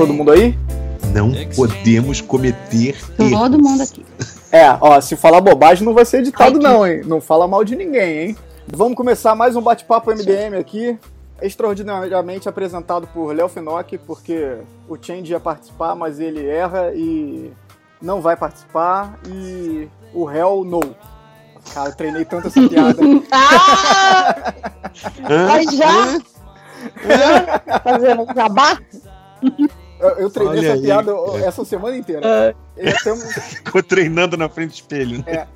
todo mundo aí? Não podemos cometer Todo erros. mundo aqui. É, ó, se falar bobagem não vai ser editado não, hein? Não fala mal de ninguém, hein? Vamos começar mais um bate-papo MDM aqui, extraordinariamente apresentado por Léo Finock, porque o Change ia participar, mas ele erra e não vai participar, e o Hell no. Cara, eu treinei tanto essa piada. Ah! Mas já? já? Fazendo jabá? Eu, eu treinei Olha essa aí, piada cara. essa semana inteira. E temos, Ficou treinando na frente do espelho, né? É.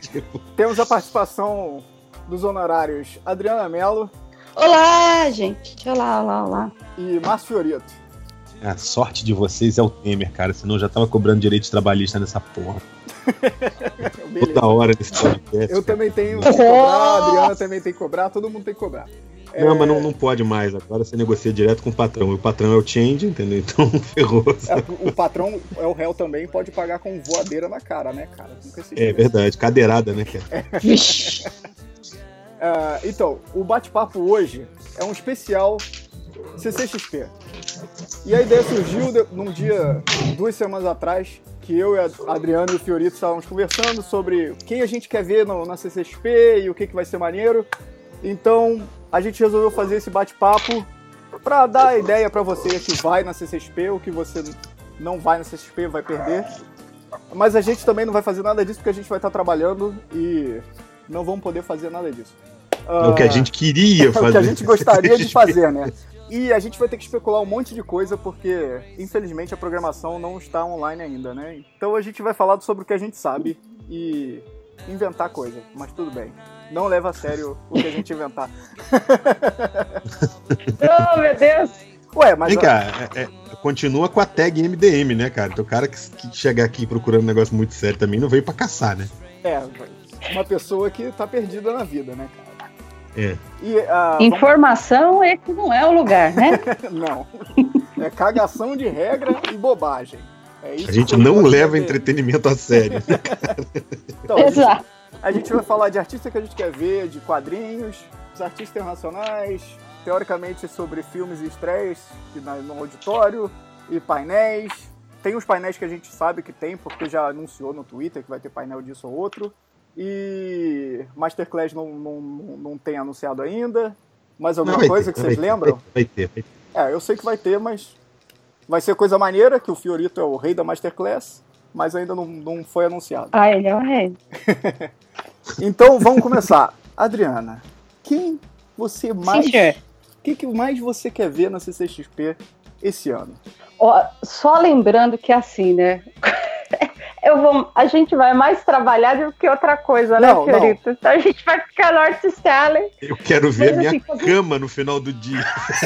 temos a participação dos honorários Adriana Mello Olá, gente. Olá, olá, olá. e Márcio Fiorito. A sorte de vocês é o Temer, cara. Senão eu já tava cobrando direito trabalhista nessa porra. Toda hora nesse podcast. Eu cara. também tenho que cobrar, a Adriana também tem que cobrar, todo mundo tem que cobrar. Não, mas não, não pode mais. Agora você negocia direto com o patrão. E o patrão é o Change, entendeu? Então ferrou. É, o patrão é o réu também, pode pagar com voadeira na cara, né, cara? É verdade. Cadeirada, né, cara? Ah, então, o bate-papo hoje é um especial CCXP. E a ideia surgiu de- num dia, duas semanas atrás, que eu e a Adriano e o Fiorito estávamos conversando sobre quem a gente quer ver no- na CCXP e o que, que vai ser maneiro. Então, a gente resolveu fazer esse bate-papo para dar a ideia para você que vai na CCXP ou que você não vai na CCXP, vai perder. Mas a gente também não vai fazer nada disso porque a gente vai estar trabalhando e não vamos poder fazer nada disso. É o que a gente queria É fazer. o que a gente gostaria de fazer, né? E a gente vai ter que especular um monte de coisa, porque, infelizmente, a programação não está online ainda, né? Então a gente vai falar sobre o que a gente sabe e inventar coisa, mas tudo bem. Não leva a sério o que a gente inventar. Oh, meu Deus. Ué, mas. Vem cá, é- é- continua com a tag MDM, né, cara? Então o cara que, que chegar aqui procurando um negócio muito sério também não veio pra caçar, né? É, uma pessoa que tá perdida na vida, né, cara? É. E, vamos- Informação é que não é o lugar, né? Não. É cagação de regra e bobagem. É isso A gente não leva entretenimento a sério. Então, a gente- Exato. A gente vai falar de artista que a gente quer ver, de quadrinhos, dos artistas internacionais, teoricamente sobre filmes e estreias no auditório, e painéis. Tem uns painéis que a gente sabe que tem, porque já anunciou no Twitter que vai ter painel disso ou outro. E Masterclass não, não, não tem anunciado ainda. Mais alguma Não, coisa ter, que vocês ter, lembram? Vai ter, vai ter. É, eu sei que vai ter, mas vai ser coisa maneira, que o Fiorito é o rei da Masterclass, mas ainda não, não foi anunciado. Ah, ele é o rei. Então vamos começar. Adriana, quem você mais. O que, que mais você quer ver na CCXP esse ano? Ó, só lembrando que é assim, né? Eu vou, a gente vai mais trabalhar do que outra coisa, né, Não, Fiorito? Então a gente vai ficar no Artist Alley. Eu quero ver Mas, minha assim, fazer- cama no final do dia.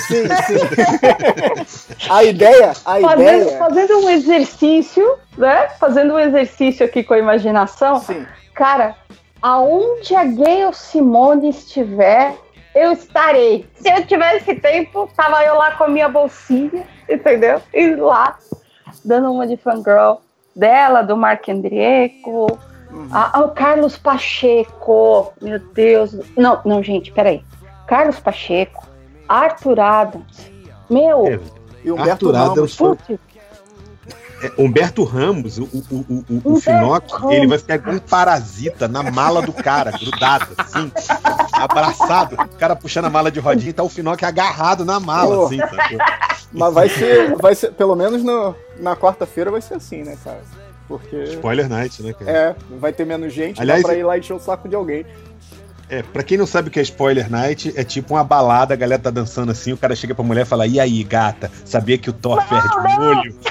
Sim, sim. a ideia, a Fazendo, ideia. fazendo um exercício, né? Fazendo um exercício aqui com a imaginação. Sim, Cara, aonde a Gayle Simone estiver, eu estarei. Se eu tivesse tempo, tava eu lá com a minha bolsinha, entendeu? E lá, dando uma de fangirl dela, do Mark Andrieco. Uhum. Ah, ah, o Carlos Pacheco, meu Deus. Não, não, gente, peraí. Carlos Pacheco, Arthur Adams. Meu, É, e Humberto Arthur. Adams. putz, É, Humberto Ramos, o, o, o, o, o Humberto Finoc, Ramos. ele vai ficar um parasita na mala do cara, grudado, assim, abraçado. O cara puxando a mala de rodinha e tá o Finoc agarrado na mala, Pô. assim? Mas vai ser, vai ser, pelo menos no- na quarta-feira vai ser assim, né, cara? Porque Spoiler Night, né, cara? é, vai ter menos gente, Aliás, dá pra ir lá encher o saco de alguém. É, pra quem não sabe o que é Spoiler Night, é tipo uma balada, a galera tá dançando assim, o cara chega pra mulher e fala, e aí, gata, sabia que o Thor perde o olho?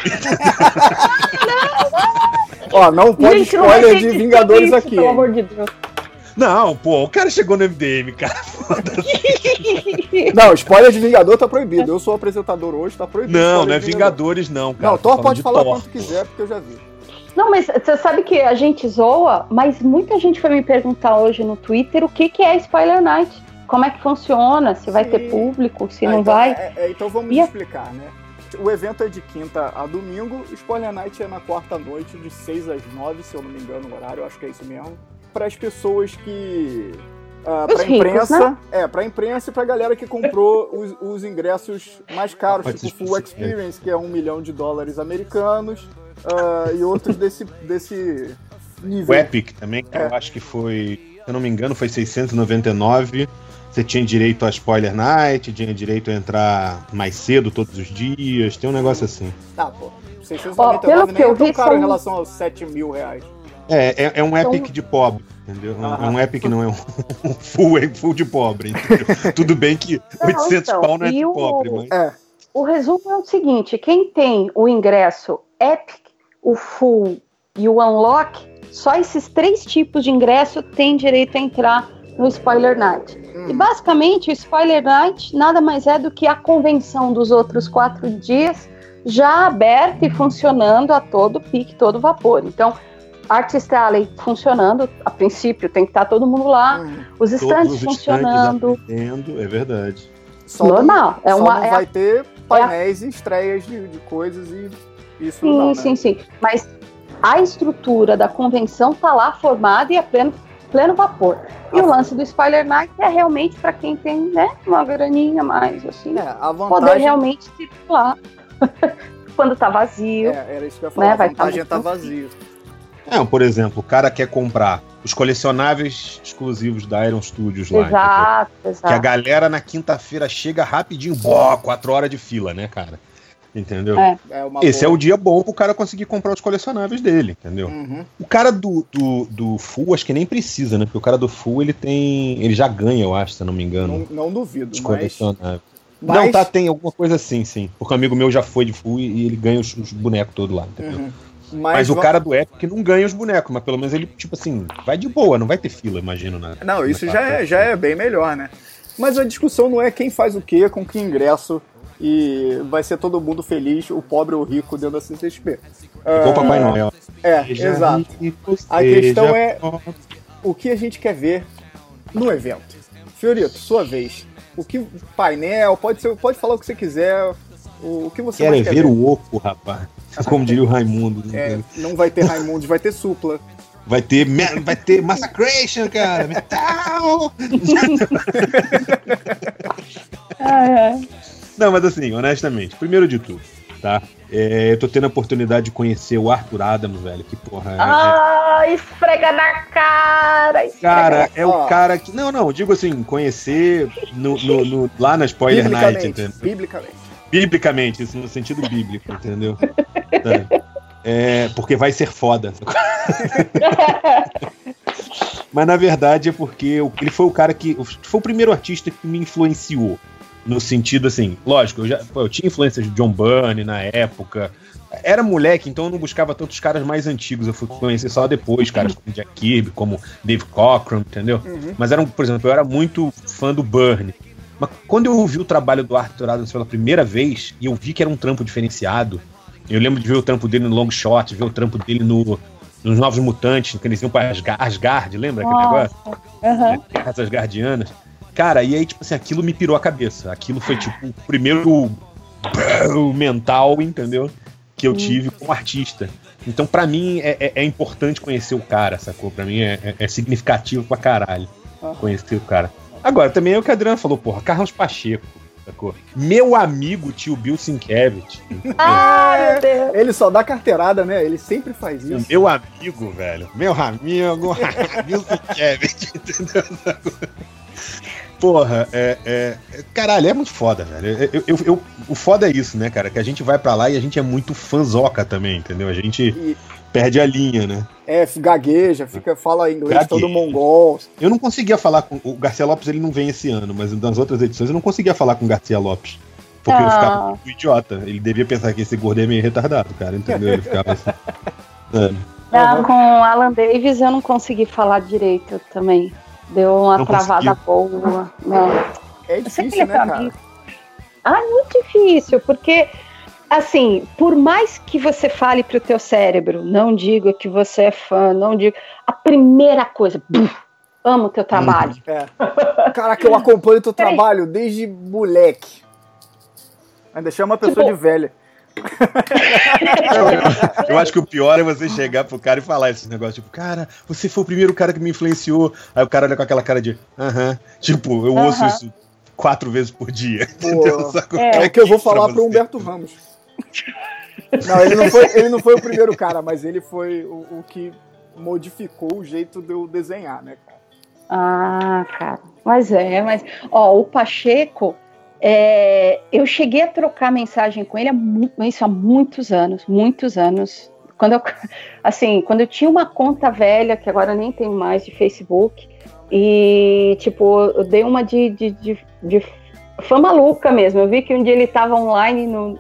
Ó, não pode gente, spoiler de Vingadores isso, aqui. Pelo amor de Deus. Não, pô, o cara chegou no MDM, cara. Não, spoiler de Vingador tá proibido. Eu sou apresentador hoje, tá proibido. Não, não é de Vingador. Vingadores, não, cara. Não, Thor pode de falar Thor. quanto quiser, porque eu já vi. Não, mas você sabe que a gente zoa, mas muita gente foi me perguntar hoje no Twitter o que, que é Spoiler Night. Como é que funciona, se vai Sim. ter público, se Ah, não então, vai. é- é, então vamos E a- explicar, né? O evento é de quinta a domingo, Spoiler Night é na quarta noite, de 6 às 9, se eu não me engano o horário, eu acho que é isso mesmo. Para as pessoas que ah, Os pra ricos, imprensa. né? É, pra imprensa e pra galera que comprou os, os ingressos mais caros, Pode tipo Full específico, Experience, que é um milhão de dólares americanos, ah, e outros desse, desse nível. O Epic também, que eu acho que foi, se eu não me engano, foi 699. Você tinha direito a spoiler night, tinha direito a entrar mais cedo todos os dias, tem um negócio assim. Ah, pô. 699 Ó, pelo nem que é eu tão vi, caro em são- relação aos 7 mil reais. É, é, é um Então- Epic de pobre, entendeu? É um-. É um Epic, não é um full, é full de pobre, entendeu? Tudo bem que Não, 800 então, pau não é e de o- pobre, mas... É, O resumo é o seguinte: quem tem o ingresso Epic, o Full e o Unlock, só esses três tipos de ingresso têm direito a entrar no Spoiler Night. E hum, basicamente o Spoiler Night nada mais é do que a convenção dos outros quatro dias já aberta e funcionando a todo pique, todo vapor. Então, Artist Alley funcionando, a princípio tem que estar todo mundo lá, hum. os os funcionando, atendendo, é verdade. Só normal. É Não, só uma, não é a vai ter painéis e estreias de, de coisas e isso Sim, não, né? sim, sim. Mas a estrutura da convenção tá lá formada e a pleno, pleno vapor. E Ah. o lance do Spoiler Night é realmente para quem tem, né, uma graninha mais, assim, É, a poder vantagem... realmente se lá quando tá vazio. É, era isso que eu ia falar. Né, a vai tá vantagem é tá vazio. É, por exemplo, o cara quer comprar os colecionáveis exclusivos da Iron Studios lá. entendeu? exato, Que a exato. galera na quinta-feira chega rapidinho, bó, quatro horas de fila, né, cara? Entendeu? É. É uma Esse é o dia bom pro cara conseguir comprar os colecionáveis dele, entendeu? Uhum. O cara do, do, do Full, acho que nem precisa, né? Porque o cara do Full, ele tem. Ele já ganha, eu acho, se eu não me engano. Não, não duvido, os colecionáveis. mas- Não, tá, tem alguma coisa assim, sim. Porque um amigo meu já foi de Full e ele ganha os, os bonecos todos lá, entendeu? Uhum. Mas, o va- cara do Epic não ganha os bonecos, mas pelo menos ele, tipo assim, vai de boa, não vai ter fila, imagino, né? Não, isso já é, já é bem melhor, né? Mas a discussão não é quem faz o quê, com que ingresso, e vai ser todo mundo feliz, o pobre ou o rico dentro da CCXP. Igual o Papai Noel. É, Seja exato. rico, A questão é- pobre. O que a gente quer ver no evento. Fiorito, sua vez. O que painel, pode ser, pode falar o que você quiser, o, o que você Quero é mais quer ver ver. o oco, rapaz. Como diria o Raimundo. né? É, não vai ter Raimundo, vai ter supla. Vai ter, vai ter Massacration, cara. Metal! Não, mas assim, honestamente, primeiro de tudo, tá? É, eu tô tendo a oportunidade de conhecer o Arthur Adams, velho. Que porra é. Ah, esfrega na cara. Esfrega Cara, é o cara que. Não, não, digo assim, conhecer no, no- no- lá na Spoiler Night, entendeu? Biblicamente. Biblicamente, isso no sentido bíblico, entendeu? Tá. É, porque vai ser foda. Mas na verdade é porque ele foi o cara que. Foi o primeiro artista que me influenciou. No sentido assim, lógico, eu, já, eu tinha influências de John Bunny na época. Era moleque, então eu não buscava tantos caras mais antigos. Eu fui conhecer só depois, caras como Jack Kirby, como Dave Cockrum, entendeu? Uhum. Mas eram, por exemplo, eu era muito fã do Burn. Mas quando eu ouvi o trabalho do Arthur Adams pela primeira vez, e eu vi que era um trampo diferenciado, eu lembro de ver o trampo dele no Long Shot, ver o trampo dele no, nos Novos Mutantes, que eles iam pra Asgard, Asgard lembra aquele negócio? Nossa. Aham. Guerras Asgardianas. Cara, e aí, tipo assim, aquilo me pirou a cabeça. Aquilo foi, tipo, o primeiro mental, entendeu? Que eu tive como artista. Então, pra mim, é, é- é importante conhecer o cara, sacou? Pra mim é, é- é significativo pra caralho conhecer o cara. Agora, também é o que a Adriana falou, porra, Carlos Pacheco, sacou? Meu amigo tio Bill Sienkiewicz. Ai, meu Deus. Ele só dá carteirada, né? Ele sempre faz isso. meu amigo, velho. Meu amigo, Bill Sienkiewicz, entendeu? Porra, é, é- é- Caralho, é muito foda, velho. Eu, eu- eu- o foda é isso, né, cara? Que a gente vai pra lá e a gente é muito fanzoca também, entendeu? A gente E perde a linha, né? é, gagueja, fica, fala inglês Gagueja. todo mongol. Eu não conseguia falar com. O Garcia Lopes ele não vem esse ano, mas nas outras edições eu não conseguia falar com o Garcia Lopes. Porque eu Ah. ficava muito idiota. Ele devia pensar que esse gordo é meio retardado, cara, entendeu? Ele ficava assim. É. Ah, Uhum. com o Alan Davis eu não consegui falar direito também. Deu uma Não travada conseguiu? boa. Não. É difícil, né, é pra cara? Ah, é muito difícil, porque assim, por mais que você fale pro teu cérebro, não diga que você é fã, não diga. A primeira coisa, buf, amo o teu trabalho. É. Caraca, eu acompanho teu trabalho desde moleque. Ainda chama a pessoa Tipo- de velha. Eu acho que o pior é você chegar pro cara e falar esse negócio, tipo, cara, você foi o primeiro cara que me influenciou. Aí o cara olha com aquela cara de, aham. Tipo, eu ouço isso quatro vezes por dia. Pô, é. é que eu vou falar pro Humberto Ramos. Não, ele não, foi, ele não foi o primeiro cara, mas ele foi o, o que modificou o jeito de eu desenhar, né, cara? Ah, cara. Mas é, mas. Ó, o Pacheco, é, eu cheguei a trocar mensagem com ele há, isso há muitos anos, muitos anos. Quando eu, assim, quando eu tinha uma conta velha, que agora nem tenho mais, de Facebook, e, tipo, eu dei uma de, de, de, de fã maluca mesmo. Eu vi que um dia ele estava online, no,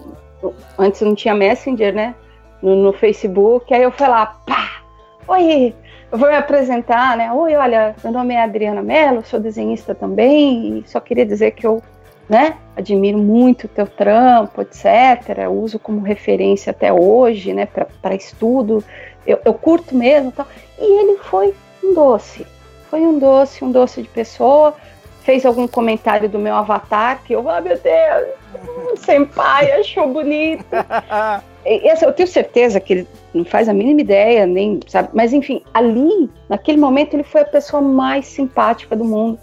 antes não tinha Messenger, né? No, no, Facebook, aí eu fui lá, pá! Oi, eu vou me apresentar, né? Oi, olha, meu nome é Adriana Mello, sou desenhista também, e só queria dizer que eu né? Admiro muito o teu trampo, etc. uso como referência até hoje, né? Para estudo. Eu, eu, curto mesmo, tal. E ele foi um doce. Foi um doce, um doce de pessoa. Fez algum comentário do meu avatar que eu, ah, meu Deus, sem pai, achou bonito. e, assim, eu tenho certeza que ele não faz a mínima ideia, nem sabe. Mas enfim, ali, naquele momento, ele foi a pessoa mais simpática do mundo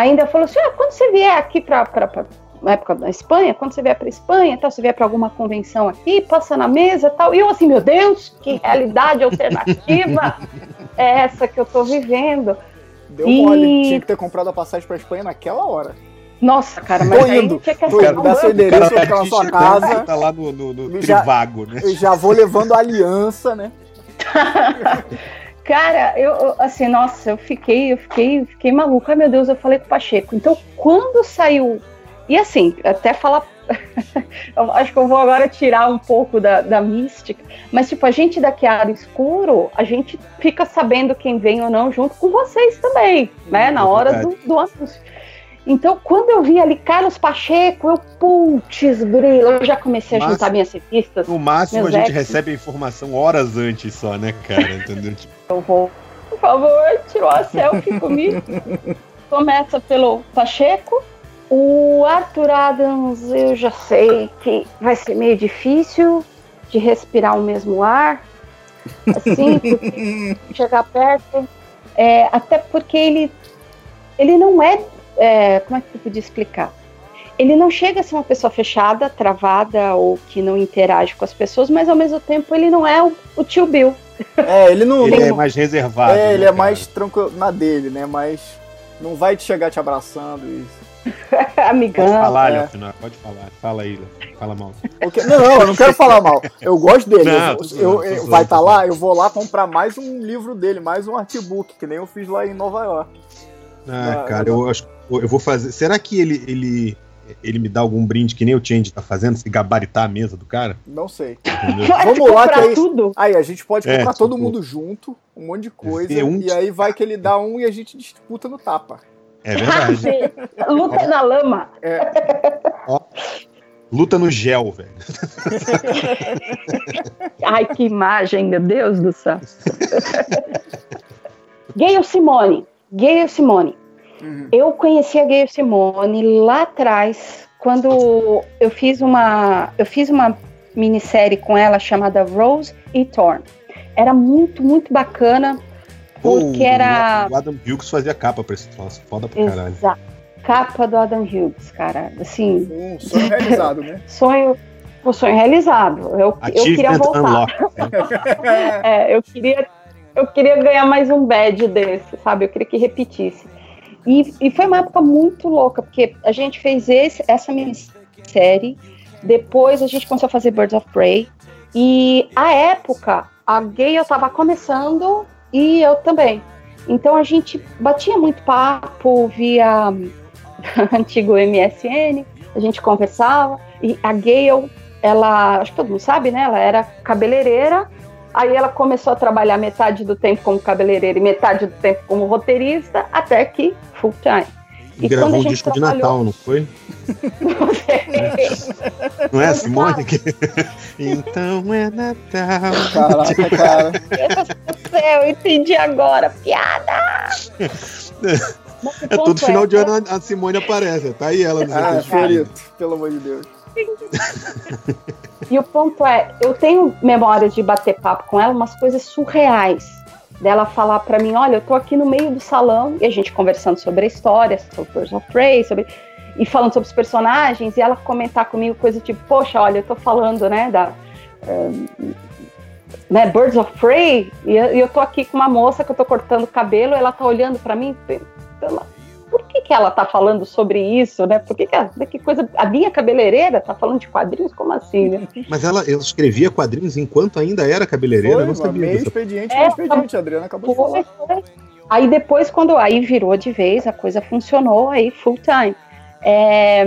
ainda falou assim: ah, quando você vier aqui para na época da Espanha, quando você vier para Espanha, tal, você vier para alguma convenção aqui, passa na mesa, tal. E eu assim, meu Deus, que realidade alternativa é essa que eu estou vivendo? Deu e... mole, tinha que ter comprado a passagem para Espanha naquela hora. Nossa, cara, mas tô indo, tinha que tô indo, dá seu endereço, eu na sua casa. Tá lá no, no, no já, trivago, né? Eu já vou levando a aliança, né? Cara, eu assim, nossa, eu fiquei, eu fiquei, fiquei maluca. Ai, meu Deus, eu falei com o Pacheco. Então, quando saiu. E assim, até falar. acho que eu vou agora tirar um pouco da, da mística. Mas, tipo, a gente daqui a escuro, a gente fica sabendo quem vem ou não junto com vocês também, né? Na hora do, do anúncio. Então, quando eu vi ali Carlos Pacheco, eu, putz, grilo, eu já comecei a máximo, juntar minhas revistas. No máximo, a gente recebe a informação horas antes só, né, cara? Entendeu? Tipo... Eu vou, por favor, tirou a selfie comigo. Começa pelo Pacheco. O Arthur Adams, eu já sei que vai ser meio difícil de respirar o mesmo ar. Assim, chegar perto. É, até porque ele, ele não é é, como é que eu podia explicar? Ele não chega a ser uma pessoa fechada, travada ou que não interage com as pessoas, mas ao mesmo tempo ele não é o, o tio Bill. É, ele não. ele é mais reservado. É, ele né, é cara? mais tranquilo na dele, né? Mas não vai te chegar te abraçando isso. Amigão. Pode falar, é. Léo, pode falar. Fala aí, Léo. Fala mal. Okay. Não, não, eu não quero falar mal. Eu gosto dele. Não, eu, eu, eu vai estar tá lá, eu vou lá comprar mais um livro dele, mais um artbook, que nem eu fiz lá em Nova York. Ah, cara, eu acho eu vou fazer. Será que ele, ele, ele me dá algum brinde que nem o Change tá fazendo, se gabaritar a mesa do cara? Não sei. Vamos lá, que aí, tudo. aí a gente pode é, comprar é, todo tipo, mundo junto, um monte de coisa, um... e aí vai que ele dá um e a gente disputa no tapa. É verdade. Luta na lama. É. Ó, luta no gel, velho. Ai, que imagem, meu Deus do céu. Gayle Simone. Gayle Simone. Uhum. Eu conheci a Gayle Simone lá atrás, quando eu fiz uma, eu fiz uma minissérie com ela chamada Rose e Thorn. Era muito, muito bacana, porque oh, era... O Adam Hughes fazia capa pra esse troço, foda pra caralho. Exato. Capa do Adam Hughes, cara, assim... Um sonho realizado, né? sonho... O sonho realizado. Eu, eu queria voltar. Né? é, eu queria eu queria ganhar mais um badge desse, sabe? Eu queria que repetisse. E, e foi uma época muito louca, porque a gente fez esse, essa minissérie, depois a gente começou a fazer Birds of Prey, e a época, a Gay eu tava começando e eu também. Então a gente batia muito papo via antigo MSN, a gente conversava, e a Gayle, ela, acho que todo mundo sabe, né? Ela era cabeleireira Aí ela começou a trabalhar metade do tempo como cabeleireira e metade do tempo como roteirista, até que full time. E gravou um disco trabalhou... de Natal, não foi? Não sei. Não é a Simone? Que... então é Natal. Caraca, cara. Meu Deus do céu, eu entendi agora. Piada! É todo final de ano a Simone aparece. Tá aí ela. Ah, Fiorito, pelo amor de Deus. e o ponto é, eu tenho memórias de bater papo com ela, umas coisas surreais. Dela falar para mim, olha, eu tô aqui no meio do salão, e a gente conversando sobre a história, sobre Birds of Prey, sobre e falando sobre os personagens, e ela comentar comigo coisa tipo, poxa, olha, eu tô falando, né, da um, né, Birds of Prey, e eu tô aqui com uma moça que eu tô cortando o cabelo, ela tá olhando para mim, por que, que ela tá falando sobre isso, né? Por que, que, a, que coisa. A minha cabeleireira tá falando de quadrinhos? Como assim, né? Mas ela, ela escrevia quadrinhos enquanto ainda era cabeleireira, Foi, não sabia. Meio disso. expediente, é, meio expediente, a Adriana acabou foi, de falar. Foi. Aí depois, quando aí virou de vez, a coisa funcionou, aí full time. É,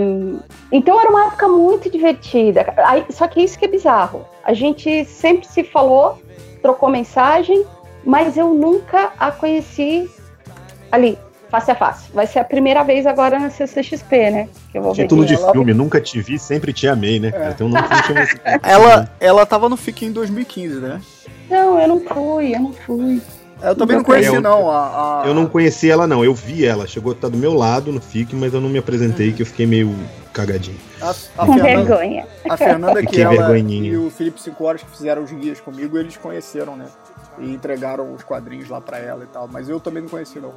então era uma época muito divertida. Aí, só que isso que é bizarro. A gente sempre se falou, trocou mensagem, mas eu nunca a conheci ali, face a face. Vai ser a primeira vez agora na CCXP, né? Que eu vou Título de ela... filme, nunca te vi, sempre te amei, né? É. Tem um nome ela, ela tava no FIC em 2015, né? Não, eu não fui, eu não fui. Eu também não conheci, eu, não. A, a... Eu não conheci ela, não. Eu vi ela. Chegou a estar do meu lado no FIC, mas eu não me apresentei, uhum. que eu fiquei meio cagadinho. A, a Com Fernanda, vergonha. A Fernanda que ela e o Felipe Cinco Horas que fizeram os guias comigo, eles conheceram, né? E entregaram os quadrinhos lá pra ela e tal. Mas eu também não conheci, não.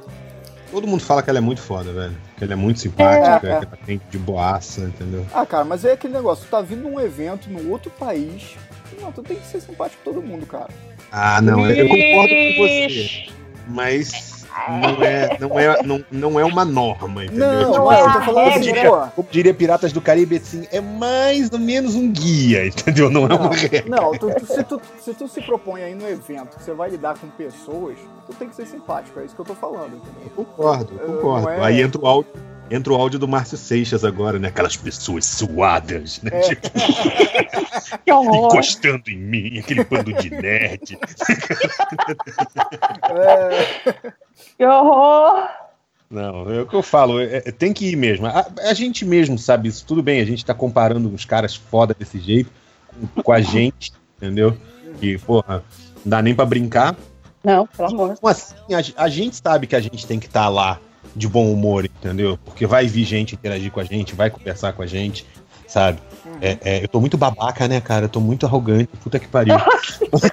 Todo mundo fala que ela é muito foda, velho. Que ela é muito simpática, é, é. que ela tem de boaça, entendeu? Ah, cara, mas é aquele negócio. Tu tá vindo num evento num outro país. Não, tu tem que ser simpático com todo mundo, cara. Ah, não, eu concordo com você mas não é, não é, não, não é uma norma, entendeu? Não, tipo, é, eu tô falando como, diria, como diria Piratas do Caribe, assim, é mais ou menos um guia, entendeu? Não, não é uma regra. Não, tu, tu, se, tu, se tu se propõe aí no evento que você vai lidar com pessoas, tu tem que ser simpático, é isso que eu tô falando, entendeu? Eu concordo, concordo. É... Aí entra o áudio Entra o áudio do Márcio Seixas agora, né? Aquelas pessoas suadas, né? É. Tipo, encostando em mim, aquele bando de nerd. É. Que horror! Não, é o que eu falo, é, é, tem que ir mesmo. A, a, gente mesmo sabe isso. Tudo bem, a gente tá comparando uns caras foda desse jeito com, com a gente, entendeu? E, porra, não dá nem pra brincar. Não, pelo amor. Então, assim, a, a gente sabe que a gente tem que estar tá lá de bom humor, entendeu? Porque vai vir gente interagir com a gente, vai conversar com a gente, sabe? Uhum. É, é, eu tô muito babaca, né, cara? Eu tô muito arrogante, puta que pariu. mas,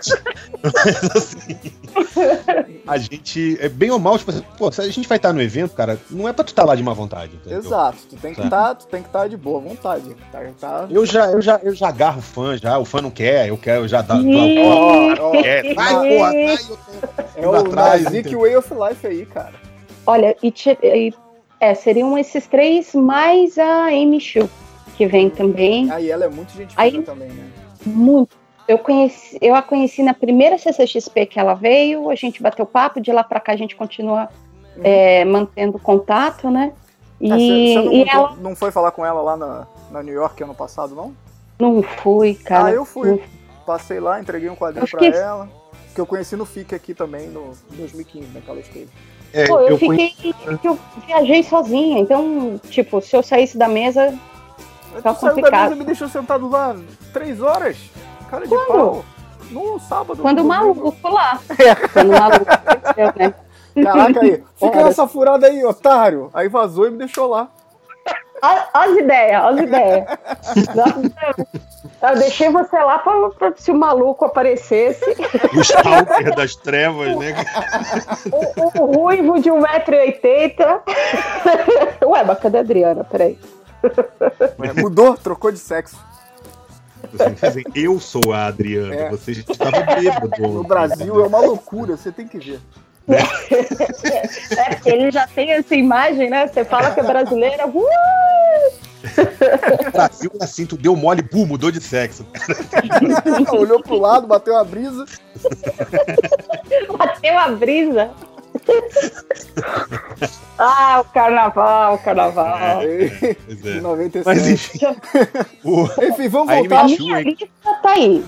assim, a gente, é bem ou mal, tipo assim, pô, se a gente vai estar no evento, cara, não é pra tu estar tá lá de má vontade, entendeu? Exato, tu tem que estar, tá, tu tem que estar tá de boa vontade. Tá, tá... Eu já, eu já, eu já agarro o fã, já, o fã não quer, eu quero, eu já dá. Oh, oh, quer. Vai, porra, vai, eu tô, é o atrás, Nazik Way of Life aí, cara. Olha, e, e é, seriam esses três mais a Amy Shu, que vem também. Aí ela é muito gente Aí, também, né? Muito. Eu, conheci, eu a conheci na primeira CCXP que ela veio, a gente bateu papo, de lá para cá a gente continua uhum. é, mantendo contato, né? E, ah, você, não, e ela... não foi falar com ela lá na, na New York ano passado, não? Não fui, cara. Ah, eu fui. Passei lá, entreguei um quadrinho pra ela. Que eu conheci no FIC aqui também, no 2015, né, que ela esteve. É, Pô, eu, eu fiquei. Eu viajei sozinha, então, tipo, se eu saísse da mesa. Tá complicado. da mesa me deixou sentado lá três horas. Cara de Quando? pau. No sábado. Quando o maluco lá. É. Quando o maluco né? Caraca aí. Fica nessa furada aí, otário. Aí vazou e me deixou lá. Olha as ideias, olha as ideias. Eu deixei você lá pra, pra se o maluco aparecesse. O stalker das trevas, né? O, o, o ruivo de 1,80m. Ué, mas cadê a Adriana? Peraí. Mudou? Trocou de sexo. Assim, eu sou a Adriana, é. você já estava bêbado. No Brasil é uma loucura, você tem que ver. É, porque ele já tem essa imagem, né? Você fala que é brasileira. Uh! Brasil assim, tu deu mole, pum, mudou de sexo. Olhou pro lado, bateu a brisa. Bateu a brisa. ah, o carnaval, o carnaval. É, é. 97. Mas enfim. enfim, vamos voltar. A minha lista tá aí.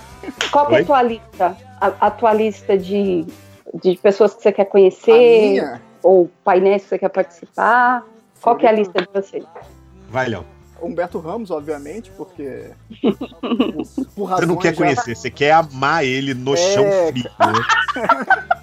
Qual é a tua lista? A, a tua lista de de pessoas que você quer conhecer, ou painéis que você quer participar? Qual que é a lista de vocês? Vai, Léo. Humberto Ramos, obviamente, porque. Por, por você não quer conhecer, já... você quer amar ele no é... chão frio. Né?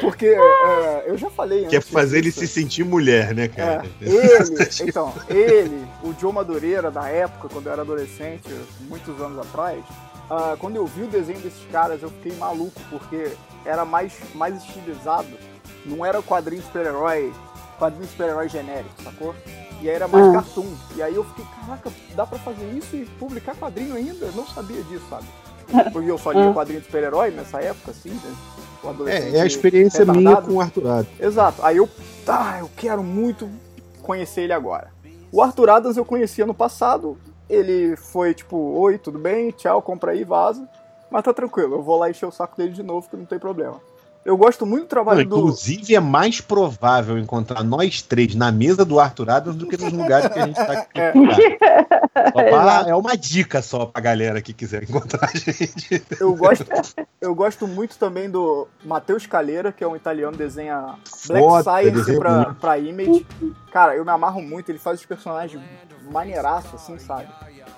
Porque é, eu já falei antes. Quer fazer ele disso. se sentir mulher, né, É, cara? ele, então, ele, o Joe Madureira, da época, quando eu era adolescente, muitos anos atrás, ah, quando eu vi o desenho desses caras, eu fiquei maluco, porque era mais, mais estilizado. Não era quadrinho super-herói, quadrinho super-herói genérico, sacou? E aí era mais Ah. cartoon. E aí eu fiquei, caraca, dá pra fazer isso e publicar quadrinho ainda? Eu não sabia disso, sabe? Porque eu só lia Ah. quadrinho de super-herói nessa época, assim, né? O adolescente É, é a experiência retardado. minha com o Arthurado. Exato. Aí eu, tá, eu quero muito conhecer ele agora. O Arthur Adams eu conhecia no passado. Ele foi tipo, oi, tudo bem? Tchau, compra aí, vaza. Mas tá tranquilo, eu vou lá encher o saco dele de novo, que não tem problema. Eu gosto muito do Não, trabalho do. inclusive, é mais provável encontrar nós três na mesa do Arthur Adams do que nos lugares que a gente tá aqui. É. Pra- é uma dica só pra galera que quiser encontrar a gente. Eu gosto, eu gosto muito também do Matheus Calheira, que é um italiano que desenha Black Foda, Science pra, pra Image. Cara, eu me amarro muito, ele faz os personagens maneiraço, assim, sabe?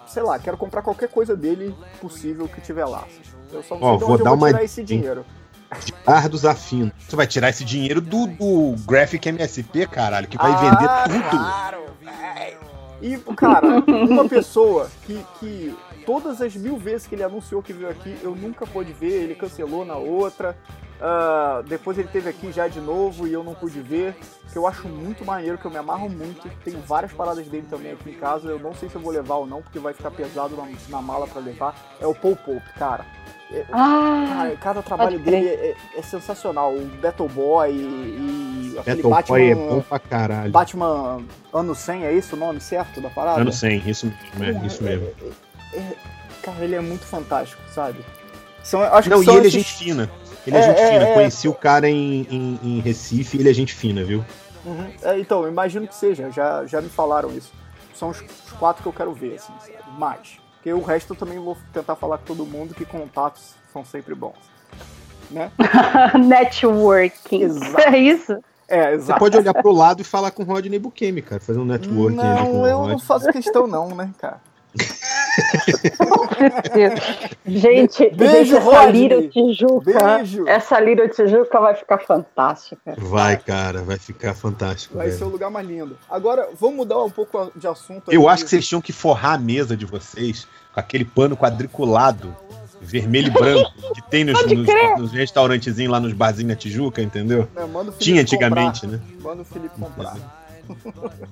Sei lá, quero comprar qualquer coisa dele possível que tiver lá. Eu só não sei de vou onde dar eu vou uma tirar esse dinheiro. Ardos Afino. Você vai tirar esse dinheiro do, do Graphic MSP, caralho, que vai Ah, vender tudo. Claro, velho. E, cara, uma pessoa que, que todas as mil vezes que ele anunciou que veio aqui, eu nunca pude ver, ele cancelou na outra. Ah, depois ele teve aqui já de novo e eu não pude ver. Que eu acho muito maneiro, que eu me amarro muito. Tem várias paradas dele também aqui em casa. Eu não sei se eu vou levar ou não, porque vai ficar pesado na, na mala pra levar. É o Paul Pope, cara. Ah, Cara, cada trabalho dele é, é sensacional. O Battle Boy e, e aquele Battle Batman. Boy é bom pra caralho. Batman ano 100, é isso o nome certo da parada? Ano 100, isso mesmo, é, isso mesmo. É, é, cara, ele é muito fantástico, sabe? São, acho Não, que e são ele é esses- gente fina. Ele é, É, gente é, fina. é. Conheci o cara em, em, em Recife, ele é gente fina, viu? Uhum. É, então, eu imagino que seja, já, já me falaram isso. São os, os quatro que eu quero ver, assim, sabe? Mais. Porque o resto eu também vou tentar falar com todo mundo que contatos são sempre bons. Né? networking. Exato. É isso? É, Você exato. pode olhar pro lado e falar com o Rodney Bukemi, cara. Fazer um networking Não, eu não faço questão não, né, cara? Gente, Beijo, essa Rodney. Little Tijuca. Beijo. Essa Little Tijuca vai ficar fantástica. Vai, cara, vai ficar fantástico. Vai velho. ser o lugar mais lindo. Agora, vamos mudar um pouco de assunto. Eu aqui. acho que vocês tinham que forrar a mesa de vocês com aquele pano quadriculado, vermelho e branco, que tem nos, nos, nos restaurantezinhos lá nos barzinhos na Tijuca, entendeu? Manda o Felipe Tinha antigamente, comprar. né? Manda o Felipe comprar.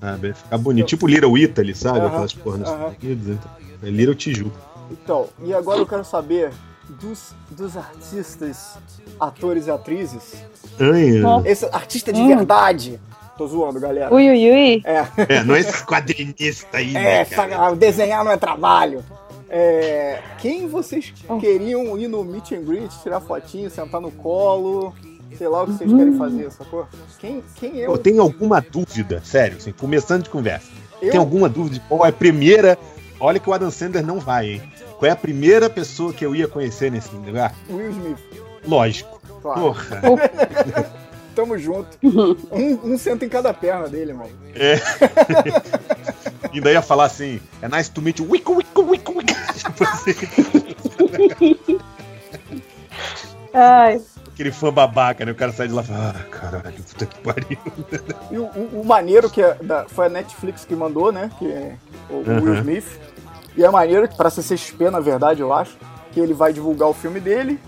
Ah, vai ficar bonito. Tipo Little Italy, sabe? Aham, Aquelas porras nos. Estados Unidos. Então. É Little Tijuca. Então, e agora eu quero saber dos, dos artistas, atores e atrizes. Ai, Nossa. Esse artista de Hum. verdade. Tô zoando, galera. Ui, ui, ui. É, É, não é esse quadrinista aí, é, né, cara? desenhar não é trabalho. É, quem vocês Oh. queriam ir no meet and greet, tirar fotinho, sentar no colo, sei lá o que vocês querem fazer, sacou? Quem, quem eu, Eu tenho alguma dúvida, sério, assim, começando de conversa. eu Tem alguma dúvida de qual é a primeira. Olha que o Adam Sandler não vai, hein? Qual é a primeira pessoa que eu ia conhecer nesse lugar? Will Smith, Lógico. claro. Porra. Tamo junto. Um, um senta em cada perna dele, mano. Ainda ia falar assim, é nice to meet you. Wico, wico, wico, wico. Tipo assim, Ai, aquele fã babaca, né? O cara sai de lá e fala, ah, caralho, puta que pariu. E o, o- o maneiro que é da- foi a Netflix que mandou, né? Que é o Uhum. Will Smith. E é maneiro, pra CCXP, na verdade, eu acho, que ele vai divulgar o filme dele.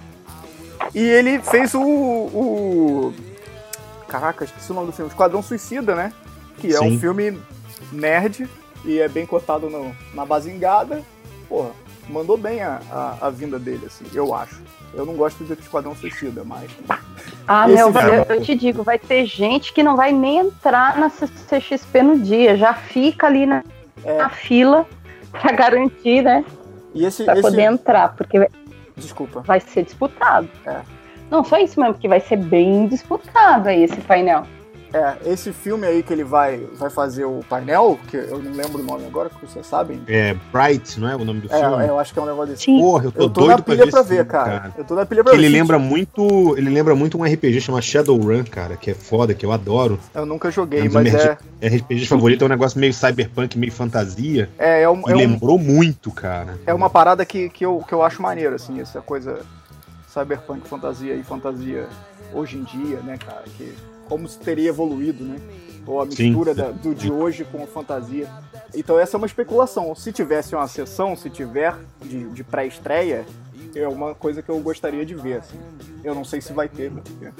E ele fez o. o... Caraca, esqueci o nome do filme. Esquadrão Suicida, né? Que é um Sim. filme nerd e é bem cotado no, na basingada. Porra, mandou bem a, a, a vinda dele, assim, eu acho. Eu não gosto de Esquadrão Suicida, mas. ah, meu, filme- eu, eu te digo, vai ter gente que não vai nem entrar na CCXP no dia, já fica ali na, É. na fila pra garantir, né? E esse. Pra esse... poder entrar, porque Desculpa. vai ser disputado. É. Não, só isso mesmo, porque vai ser bem disputado aí esse painel. É, esse filme aí que ele vai, vai fazer o painel, que eu não lembro o nome agora, que vocês sabem. É, Bright, não é o nome do É, filme? eu acho que é um negócio desse. Sim. Porra, eu tô, Eu tô doido na pra pilha ver pra ver, filme, cara. Eu tô na pilha pra Que ver. ele lembra muito. Ele lembra muito um RPG chamado Shadowrun, cara, que é foda, que eu adoro. Eu nunca joguei, É um mas é, É RPG favorito, é um negócio meio cyberpunk, meio fantasia. é, é, um- E é, um- lembrou muito, cara. é uma parada que, que, eu, que eu acho maneiro, assim, essa coisa cyberpunk, fantasia e fantasia hoje em dia, né, cara? Que, como se teria evoluído, né? Ou a mistura da, do de hoje com a fantasia. Então essa é uma especulação. Se tivesse uma sessão, se tiver de, de pré-estreia, é uma coisa que eu gostaria de ver. Assim. Eu não sei se vai ter, porque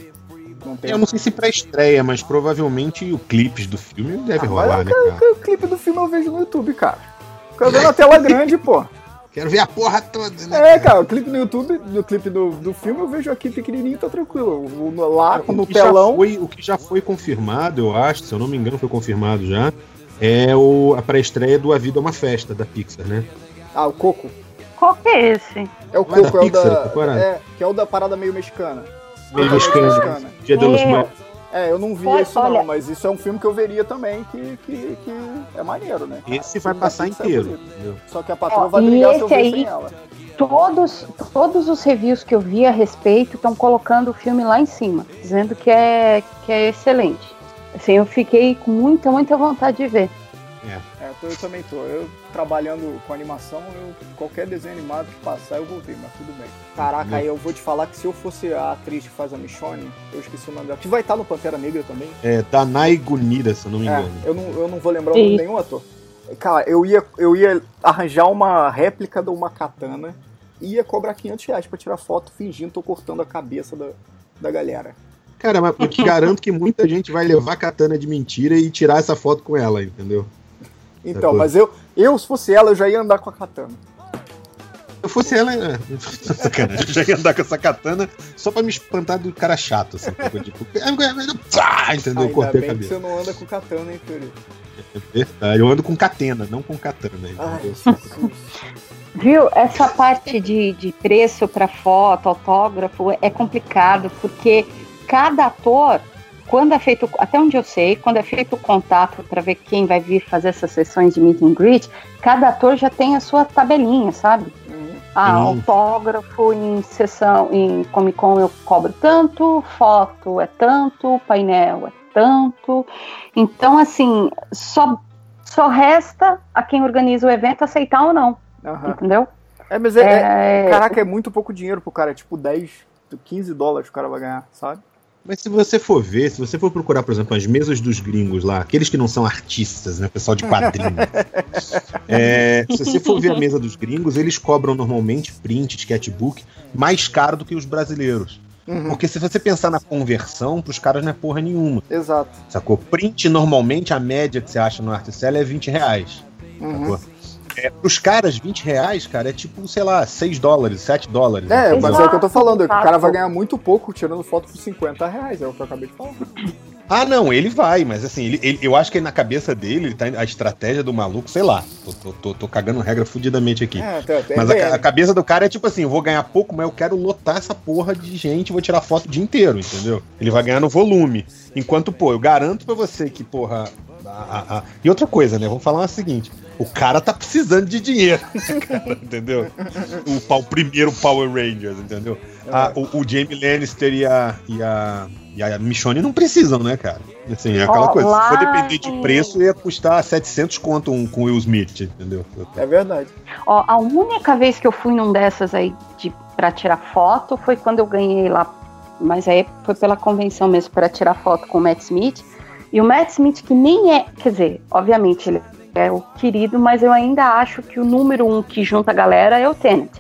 não tem. Eu não sei se pra estreia, mas provavelmente o clipes do filme deve Ah, rolar, né, o, cara? o clipe do filme eu vejo no YouTube, cara. Fica vendo na tela grande, pô. Quero ver a porra toda, né? É, cara, o clipe no YouTube, no clipe do, do filme eu vejo aqui pequenininho, tá tranquilo. O- no- Lá O no telão. foi, o que já foi confirmado, eu acho, se eu não me engano, foi confirmado já, é o, a pré-estreia do A Vida é uma Festa, da Pixar, né? Ah, o Coco. Qual que é esse? É o é Coco, da é o Pixar, da. tá parado? É, que é o da parada meio mexicana. Meio mexicano. Dia de los É. É, eu não vi isso não, olha- mas isso é um filme que eu veria também, que, que, que é maneiro, né? Esse vai passar é inteiro? Só que a patroa Ó, vai brigar se eu esse ver aí- sem ela. Todos, todos os reviews que eu vi a respeito estão colocando o filme lá em cima, dizendo que é, que é excelente. Assim, eu fiquei com muita, muita vontade de ver. É, tô- eu também tô. Eu trabalhando com animação, eu, qualquer desenho animado que passar eu vou ver, mas tudo bem. Caraca, aí eu vou te falar que se eu fosse a atriz que faz a Michonne, eu esqueci o nome dela, que vai estar no Pantera Negra também. É Danai Gunida, se eu não me É, engano. eu não, eu não vou lembrar o nome de nenhum ator. Cara, eu ia, eu ia arranjar uma réplica de uma katana e ia cobrar 500 reais pra tirar foto fingindo tô cortando a cabeça da, da galera. Cara, mas eu te garanto que muita gente vai levar a katana de mentira e tirar essa foto com ela, entendeu? Então, mas eu, eu, se fosse ela, eu já ia andar com a katana. Se eu fosse ela, sacanagem, eu já ia andar com essa katana só pra me espantar do cara chato, assim. Tipo, ah, entendeu? Eu Ainda cortei a bem que cabeça. você não anda com katana, hein, Fiori? É verdade. Eu ando com catena, não com katana. Ai. Viu? Essa parte de, de preço para foto, autógrafo, é complicado, porque cada ator, quando é feito, até onde eu sei, quando é feito o contato para ver quem vai vir fazer essas sessões de meet and greet, cada ator já tem a sua tabelinha, sabe? Ah, autógrafo em sessão, em Comic Con eu cobro tanto, foto é tanto, painel é tanto. Então, assim, só, só resta a quem organiza o evento aceitar ou não, aham. entendeu? É, mas é, é- É, Caraca, é muito pouco dinheiro pro cara. É tipo 10, 15 dólares o cara vai ganhar, sabe? Mas se você for ver, se você for procurar, por exemplo, as mesas dos gringos lá, aqueles que não são artistas, né? Pessoal de quadrinho. é, se você for ver a mesa dos gringos, eles cobram normalmente print, sketchbook, mais caro do que os brasileiros. Uhum, Porque se você pensar na conversão, pros caras não é porra nenhuma. Exato. Sacou? Print, normalmente, a média que você acha no Articel é 20 reais. Uhum. Sacou? É, pros caras, 20 reais, cara, é tipo, sei lá, 6 dólares, 7 dólares. É, entendeu? mas é o que eu tô falando. é que O cara vai ganhar muito pouco tirando foto por 50 reais. É o que eu acabei de falar. Ah, não, ele vai, mas assim, ele, ele- eu acho que na cabeça dele, ele tá, a estratégia do maluco, sei lá, tô, tô, tô- tô cagando regra fudidamente aqui. É, mas a, a cabeça do cara é tipo assim, eu vou ganhar pouco, mas eu quero lotar essa porra de gente, vou tirar foto o dia inteiro, entendeu? Ele vai ganhar no volume. Enquanto, pô, eu garanto pra você que, porra. a- a- a- E outra coisa, né? Vamos falar o seguinte: o cara tá precisando de dinheiro, cara, entendeu? O, o primeiro Power Rangers, entendeu? Ah, o, o Jamie Lannister e a, e a, e a Michonne não precisam, né, cara? Assim, é aquela Ó, coisa. Se for depender de preço, ia custar 700 conto um com o Will Smith, entendeu? É verdade. Ó, a única vez que eu fui num dessas aí de, pra tirar foto foi quando eu ganhei lá, mas aí foi pela convenção mesmo, para tirar foto com o Matt Smith. E o Matt Smith, que nem é, quer dizer, obviamente ele é o querido, mas eu ainda acho que o número um que junta a galera é o Tenet.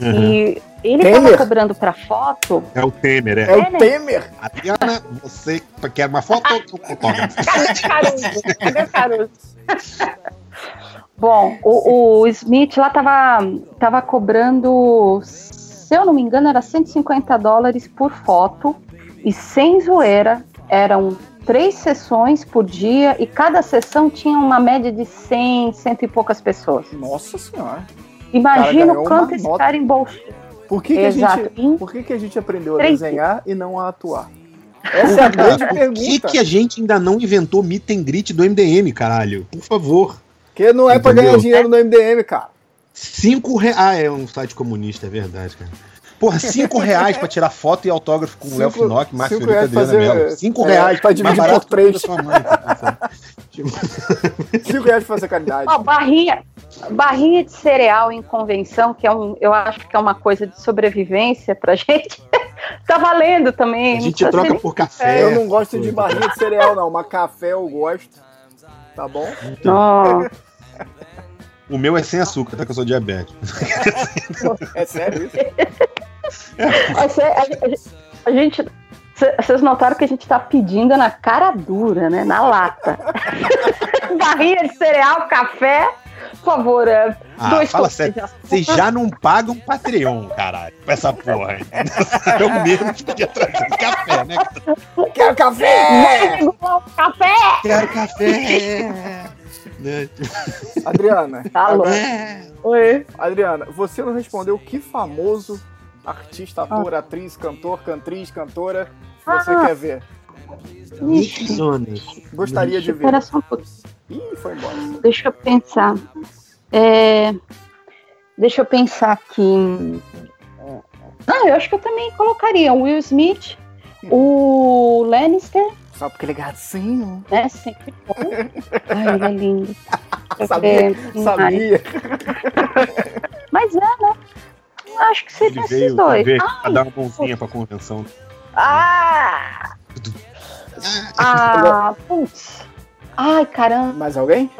Uhum. E ele Temer? tava cobrando pra foto. É o Temer, é. É o? Temer. Adriana, você quer uma foto ou autógrafo? Caruso, cadê Caruso? Bom, o, o Smith lá tava, tava cobrando, se eu não me engano, era 150 dólares por foto. E sem zoeira, eram três sessões por dia e cada sessão tinha uma média de 100, cento e poucas pessoas. Nossa senhora. Imagina o quanto esse nota. cara embolsou. Por que, que a gente, Em por que, que a gente aprendeu a Três desenhar e não a atuar? Essa é a grande Por que, pergunta. que a gente ainda não inventou meet and greet do MDM, caralho? Por favor. Porque não é pra Entendeu? ganhar dinheiro no MDM, cara. Cinco reais. Ah, é um site comunista, é verdade, cara. Porra, cinco reais pra tirar foto e autógrafo com o Léo Finock, Márcio cinco Fiorito reais e Adriana fazer- Mello. Cinco é, reais pra dividir barato por três. que a sua mãe, cara. 5 reais pra fazer caridade. Ó, barrinha, barrinha de cereal em convenção, que é um, eu acho que é uma coisa de sobrevivência pra gente. tá valendo também. A gente troca por café. eu não gosto de barrinha de cereal, não. Mas café eu gosto. Tá bom? Não. O meu é sem açúcar, tá? Que eu sou diabético. É sério isso? A, a- a gente. cê- Vocês notaram que a gente tá pedindo na cara dura, né? Na lata. Barrinha de cereal, café. Por favor, é, Ah, dois fala sério. Vocês já não pagam Patreon, caralho, com essa porra. Eu mesmo podia trazer café, né? Quero café! Café! Quero café! Adriana, Tá louco. É. Oi. Adriana, você não respondeu que famoso artista, ator, atriz, cantor, cantriz, cantora você Ah. quer ver? Ixi, Zonas. Gostaria de ver. espera só um. Ih, foi embora. Deixa eu pensar. É, Deixa eu pensar aqui. Ah, eu acho que eu também colocaria o Will Smith, o Lannister, Só porque ele é gatinho. né? Sempre bom. Ai, ele é lindo. Sabia, mais? sabia. Mas é, né? Acho que Ele seriam esses veio, dois. veio Ai, pra dar uma mãozinha pra convenção. Ah! Ah, putz. Ai, caramba. Mais alguém?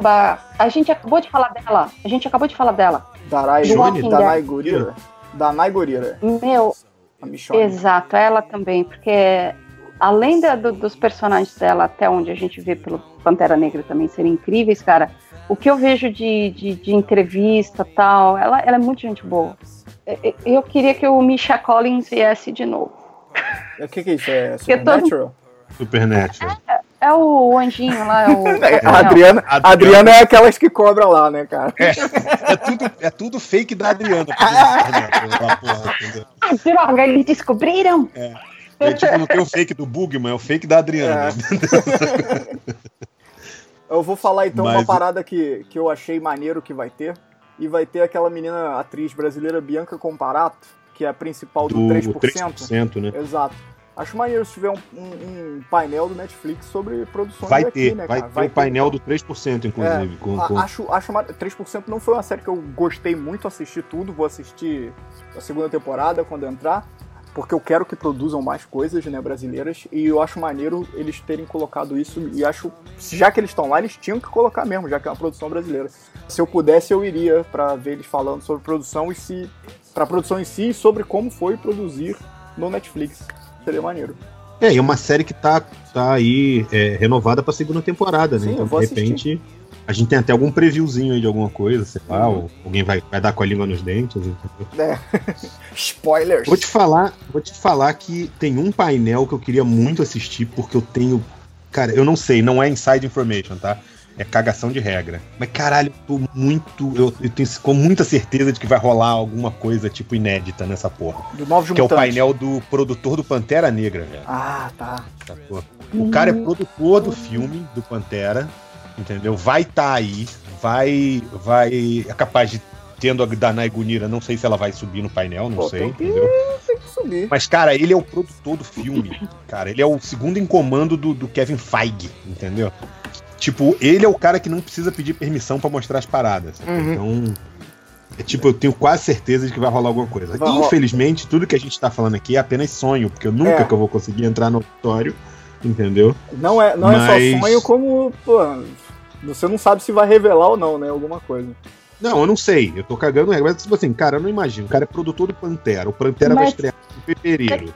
A gente acabou de falar dela. A gente acabou de falar dela. Darai, Walking Danai. Gurira. Danai Gurira. Meu. Exato, ela também, porque além da- do- dos personagens dela, até onde a gente vê pelo Pantera Negra também serem incríveis, cara, o que eu vejo de, de, de entrevista tal, ela, ela é muito gente boa. E- e- Eu queria que o Misha Collins viesse de novo. O que, que é isso? É Eu tô- Supernatural? Supernatural. É o anjinho lá, é o. A Adriana, a Adriana é aquelas que cobra lá, né, cara? É tudo, é tudo fake da Adriana. Ah, droga, eles descobriram! É tipo, não tem o fake do Bugman, é o fake da Adriana. Eu vou falar então uma Mas- parada que, que eu achei maneiro que vai ter. E vai ter aquela menina atriz brasileira Bianca Comparato, que é a principal do, Do 3%. 3%, né? Exato. Acho maneiro se tiver um, um- um painel do Netflix sobre produções Vai aqui, ter, né, vai cara? ter o painel do 3%, inclusive. É, com, com- Acho, acho ma- 3% não foi uma série que eu gostei muito, assisti tudo, vou assistir a segunda temporada quando entrar, porque eu quero que produzam mais coisas, né, brasileiras, e eu acho maneiro eles terem colocado isso, e acho, já que eles estão lá, eles tinham que colocar mesmo, já que é uma produção brasileira. Se eu pudesse, eu iria pra ver eles falando sobre produção e se pra produção em si e sobre como foi produzir no Netflix. Seria maneiro. É, e é uma série que tá, tá aí é, renovada pra segunda temporada, né? Sim, então, de repente, a gente tem até algum previewzinho aí de alguma coisa, sei lá, Uhum. ou alguém vai, vai dar com a língua nos dentes. É. Spoilers. Vou te falar, vou te falar que tem um painel que eu queria muito assistir, porque eu tenho. Cara, eu não sei, não é inside information, tá? É cagação de regra. Mas caralho, eu tô muito. Eu, eu tenho com muita certeza de que vai rolar alguma coisa, tipo, inédita nessa porra. Do Novos Que é o painel do produtor do Pantera Negra, velho. Ah, tá. sacou? O cara é produtor do filme, do Pantera, entendeu? Vai estar aí, vai. vai. É capaz de. Tendo a Danai Gunira, não sei se ela vai subir no painel, não Pô, sei, tem que- entendeu? Tem que subir. Mas, cara, ele é o produtor do filme. Cara, ele é o segundo em comando do, do Kevin Feige, entendeu? Tipo, ele é o cara que não precisa pedir permissão pra mostrar as paradas. Uhum. Então. É tipo, eu tenho quase certeza de que vai rolar alguma coisa. Vai Infelizmente, tudo que a gente tá falando aqui é apenas sonho, porque eu nunca É. que eu vou conseguir entrar no auditório, entendeu? Não é, não é Mas- só sonho, como, pô, você não sabe se vai revelar ou não, né? Alguma coisa. Não, eu não sei. Eu tô cagando regra. Mas, tipo assim, cara, eu não imagino. O cara é produtor do Pantera. O Pantera vai Mas- estrear em fevereiro.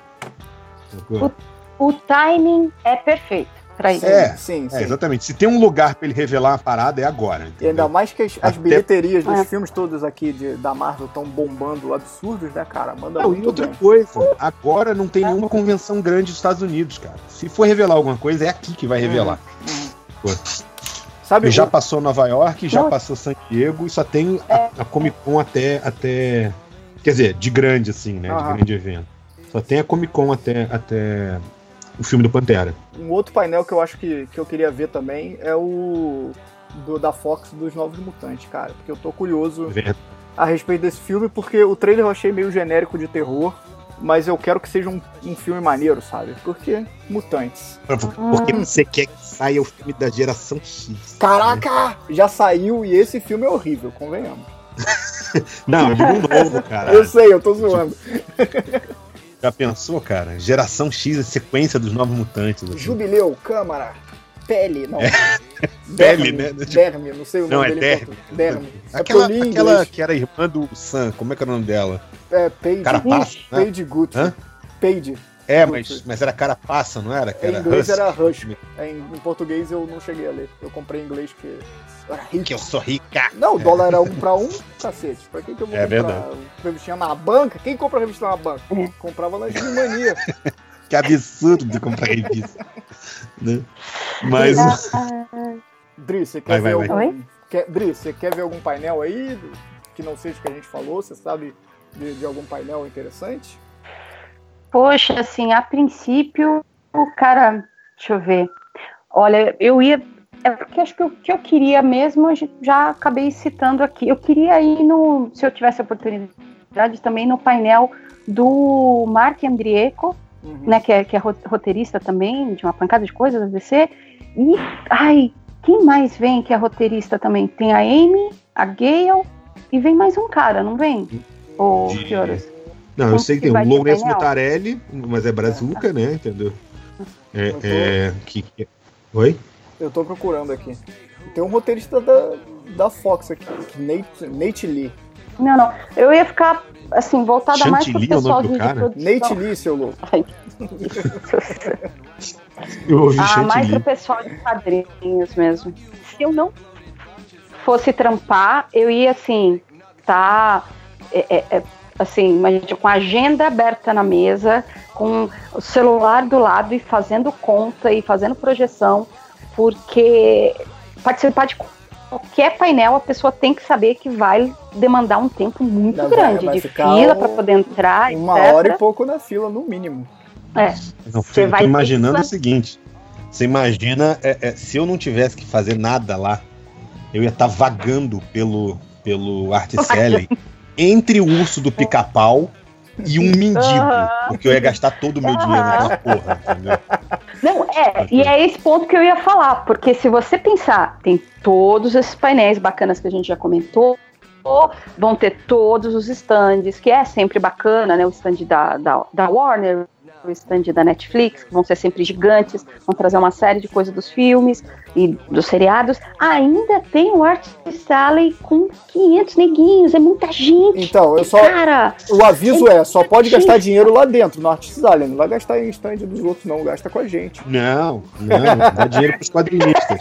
Sacou? O timing é perfeito pra isso. É, sim, sim. É, exatamente. Se tem um lugar pra ele revelar a parada, é agora. E entendeu? ainda mais que as, as Até- bilheterias dos É. filmes todos aqui de- da Marvel estão bombando absurdos, né, cara? Manda Não, e outra bem. coisa, agora não tem nenhuma convenção grande dos Estados Unidos, cara. Se for revelar alguma coisa, é aqui que vai revelar. Pô. Sabe, já passou Nova York, já Nossa. passou San Diego e só tem a, a Comic Con até, até. Quer dizer, de grande, assim, né? Aham. De grande evento. Só tem a Comic Con até, até o filme do Pantera. um outro painel que eu acho que, que eu queria ver também é o do, da Fox dos Novos Mutantes, cara. Porque eu tô curioso É a respeito desse filme, porque o trailer eu achei meio genérico de terror. Mas eu quero que seja um, um filme maneiro, sabe? Porque mutantes. Porque você quer que saia o filme da geração X. Caraca! Já saiu e esse filme é horrível, convenhamos. Não, eu digo um novo, cara. Eu sei, eu tô zoando. Já pensou, cara? Geração X, a sequência dos novos mutantes. assim. Jubileu, Câmara, Pele, não. Pele, Derme, né? Derme, não sei o Não, nome é dele. Derme. português. Derme. É Aquela, em aquela que era irmã do Sam, como é que era o nome dela? É, Paige. Carapaça, né? Paige Gucci. Hã? Paige. É, mas, mas era carapaça, não era? Que Em inglês Husky. era Rush. É, Em, em português eu não cheguei a ler. Eu comprei em inglês porque eu era rico. Que eu sou rica. Não, o dólar era um pra um, cacete. Pra que, que eu vou É comprar verdade. revistinha na banca? Quem compra revista na banca? É. Comprava na Gimania. Que absurdo de comprar revista. né? Mas. Ah, Dri, você quer Vai, ver vai, algum. vai. Quer, Dri, você quer ver algum painel aí que não seja o que a gente falou? Você sabe de, de algum painel interessante? Poxa, assim, a princípio, o cara. Deixa eu ver. Olha, eu ia. É porque acho que o que eu queria mesmo, eu já acabei citando aqui. Eu queria ir no. Se eu tivesse a oportunidade, também no painel do Mark Andrieko, Uhum. né, que é, que é ro- roteirista também, de uma pancada de coisas da DC. E, ai, quem mais vem que é roteirista também? Tem a Amy, a Gale e vem mais um cara, não vem? O De- Fioros. Não, eu sei que que tem o Lourenço? Mutarelli, mas é brazuca, né? Entendeu? É, tô- é, que, Oi? Eu tô procurando aqui. Tem um roteirista da, da Fox aqui, Nate, Nate Lee. Não, não. Eu ia ficar, assim, voltada mais pro Chantilly é o pessoal nome do de, cara? produção. Nate Lee, seu louco. Ai, Eu ouvi ah, mais pro Chantilly. pessoal de quadrinhos mesmo. Se eu não fosse trampar, eu ia, assim, tá, é, é, é, assim, imagina, com a agenda aberta na mesa, com o celular do lado e fazendo conta e fazendo projeção, porque participar de qualquer painel, a pessoa tem que saber que vai demandar um tempo muito Não, vai- grande vai de fila um- para poder entrar, Uma etc. hora e pouco na fila, no mínimo. É. Eu vai tô ter imaginando o seguinte: você imagina é, é, se eu não tivesse que fazer nada lá, eu ia estar vagando pelo, pelo Articelli entre o urso do pica-pau e um mendigo, Aham. porque eu ia gastar todo o meu dinheiro naquela porra, entendeu? Não, é, e é esse ponto que eu ia falar, porque se você pensar, tem todos esses painéis bacanas que a gente já comentou, vão ter todos os stands, que é sempre bacana, né? O stand da, da, da Warner, o stand da Netflix, que vão ser sempre gigantes, vão trazer uma série de coisas dos filmes e dos seriados. Ainda tem o Art Sally com 500 neguinhos, é muita gente. Então, eu só. Cara, O aviso é, só pode gastar dinheiro lá dentro, no Artist Alley. Não vai gastar em stand dos outros, não. Gasta com a gente. Não, não, dá dinheiro pros quadrinistas.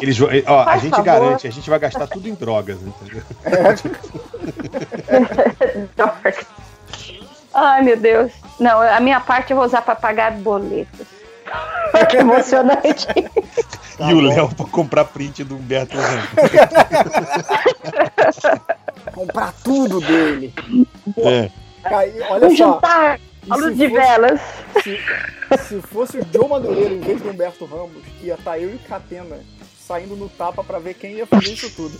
Eles, vão- ó, a Faz gente favor. garante, a gente vai gastar tudo em drogas, entendeu? Ai, meu Deus. Não, a minha parte eu vou usar para pagar boletos. que emocionante. Tá e o bom. Léo pra comprar print do Humberto Ramos. Comprar tudo dele. É. Aí, olha Um só. jantar, luz de fosse- velas. Se, se fosse o Joe Madureira em vez do Humberto Ramos, ia estar eu e Catena saindo no tapa pra ver quem ia fazer isso tudo.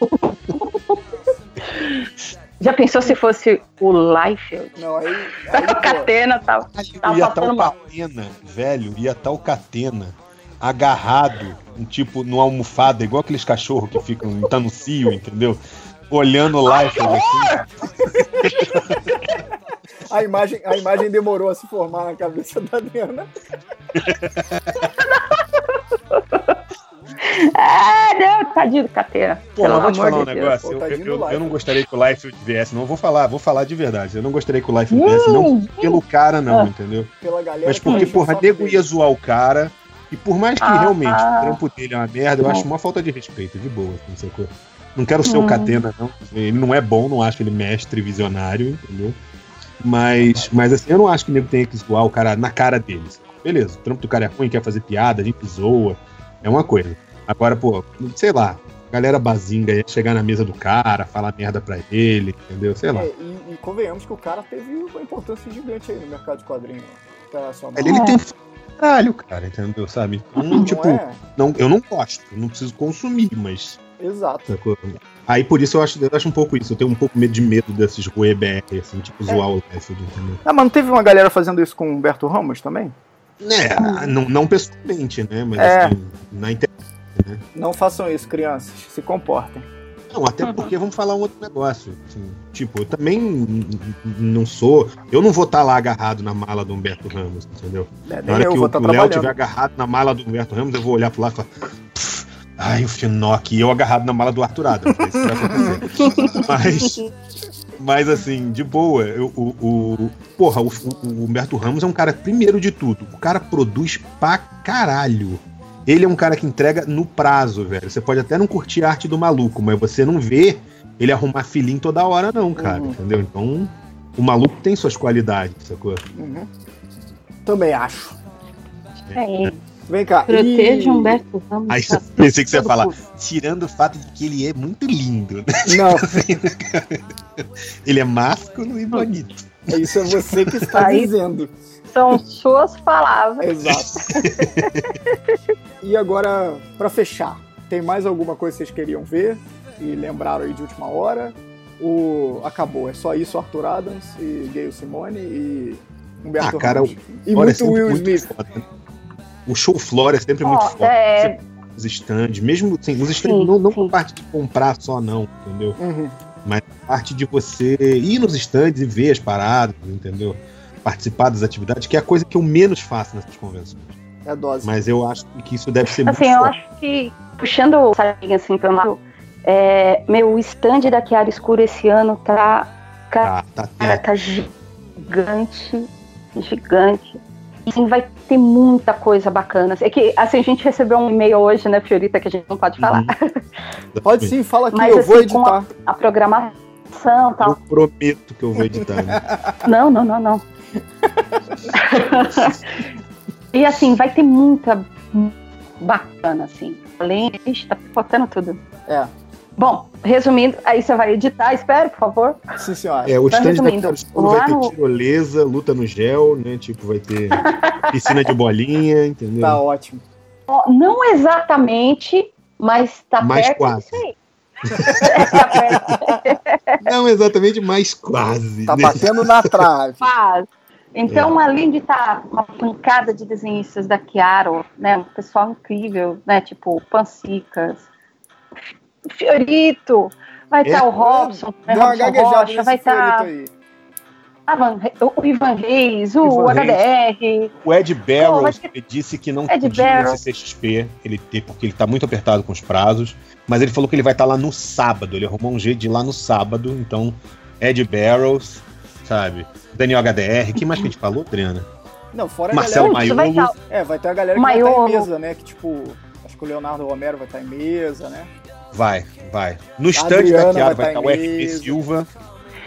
Já pensou se fosse o Liefeld? Não, aí. aí A pô, Catena tá, tá ia estar passando o. Catena, velho, ia estar o Catena agarrado, um tipo, numa almofada, igual aqueles cachorros que ficam tá no cio, entendeu? Olhando e falando assim, a, imagem, a imagem demorou a se formar na cabeça da Adriana. Ah, não, tadinho do Catena. Pô, Pelo te amor falar um de Deus. negócio. Pô, Eu, tadinho eu- do eu não gostaria que o Life viesse, não. Vou falar, vou falar de verdade. Eu não gostaria que o Life viesse, não pelo cara, não, Ah. entendeu? Pela galera Mas que porque, o porra, nego ia zoar o cara. E por mais que Ah, realmente ah. o trampo dele é uma merda, eu Não. acho uma falta de respeito, de boa, não sei qual. Não quero ser o Hum. Catena, não. Ele não é bom, não acho ele mestre visionário, entendeu? Mas, mas assim, eu não acho que o nego tenha que zoar o cara na cara deles. Beleza, o trampo do cara é ruim, quer fazer piada, a gente zoa. É uma coisa. Agora, pô, sei lá, galera bazinga ia chegar na mesa do cara, falar merda pra ele, entendeu? Sei lá. É, e, e convenhamos que o cara teve uma importância gigante aí no mercado de quadrinhos internacional. Ele, ele É. tem caralho, cara, entendeu? Sabe? Então, Não tipo, é? não, eu não gosto, não preciso consumir, mas Exato. sacou? Aí por isso eu acho, eu acho um pouco isso. Eu tenho um pouco medo de medo desses Rue BR, assim, tipo zoar o Lefford, entendeu? Ah, mas não teve uma galera fazendo isso com o Humberto Ramos também? É, não, não pessoalmente, né? Mas É. assim, na internet. Não façam isso, crianças. Se comportem. Não, até porque vamos falar um outro negócio. assim, tipo, eu também não sou. Eu não vou estar lá agarrado na mala do Humberto Ramos, entendeu? É, Na nem hora eu que vou o, estar o Léo estiver agarrado na mala do Humberto Ramos, eu vou olhar pro lado e falar. "Pff, Ai, o Finoc, e eu agarrado na mala do. Isso vai acontecer. Mas, mas assim, de boa, eu- o, o- porra, o, o Humberto Ramos é um cara, primeiro de tudo, o cara produz pra caralho. Ele é um cara que entrega no prazo, velho. Você pode até não curtir a arte do maluco, mas você não vê ele arrumar filhinho toda hora, não, cara. Uhum. Entendeu? Então, o maluco tem suas qualidades, sacou? Uhum. Também acho. É, Vem cá. proteja e- Humberto Ramos. Aí tá pensei que você ia falar, tirando o fato de que ele é muito lindo. né? Não, Ele é másculo e bonito. isso é você que está Aí- dizendo. São suas palavras. Exato. e agora, pra fechar, tem mais alguma coisa que vocês queriam ver e lembraram aí de última hora? O acabou, é só isso Arthur Adams e Gayle Simone e Humberto Ah, cara, Ramos. E é muito sempre Will muito Smith. foda, né? O show Flora é sempre muito Ó, foda. é, Os stands, mesmo assim, os stands Sim, não, não sim. parte de comprar só, não, entendeu? Uhum. A parte de você ir nos stands e ver as paradas, entendeu? Participar das atividades, que é a coisa que eu menos faço nessas convenções. É dose. Mas eu acho que isso deve ser assim, muito eu forte. acho que, puxando o sardinha assim pra um lado, é, meu, o stand da Chiara Escuro esse ano tá, Tá, tá cara, tendo. tá gigante, gigante. E sim, vai ter muita coisa bacana. É que, assim, a gente recebeu um e-mail hoje, né, Fiorita, que a gente não pode falar. Uhum. Pode sim, fala aqui, Mas, eu vou assim, com editar. A programação e Eu tal. prometo que eu vou editar. né? Não, não, não, não. e assim, vai ter muita bacana, assim. Além, ixi, tá faltando tudo. É, Bom, resumindo, aí você vai editar, espero, por favor. sim senhora. É, o Tá stand da vai ter no- tirolesa, luta no gel, né? Tipo, vai ter piscina de bolinha, entendeu? Tá ótimo. Ó, Não exatamente, mas tá Mas perto quase. disso aí. tá perto, Não exatamente, mas quase. Tá né? batendo na trave. quase. Então, É. além de estar uma pancada de desenhistas da Chiaro, né, um pessoal incrível, né, tipo Pancicas, Fiorito, vai estar É, o Robson, né, Robson Rocha, vai estar Fiorito aí. o Ivan Reis, o Ivan HDR, O Ed Barrows ter- disse que não Ed podia Barrows. CCXP, ele, ter- porque ele tá muito apertado com os prazos, mas ele falou que ele vai estar lá no sábado, ele arrumou um jeito de ir lá no sábado, então Ed Barrows, sabe? Daniel HDR, que mais que a gente falou, Adriana? Não, fora a Marcelo galera. Vai Maiolo, estar É, vai ter a galera que vai estar em Maiolo. mesa, né? Que tipo, acho que o Leonardo Romero vai estar em mesa, né? vai, vai. No stand da Chiara vai tá estar o em FP mesa. Silva,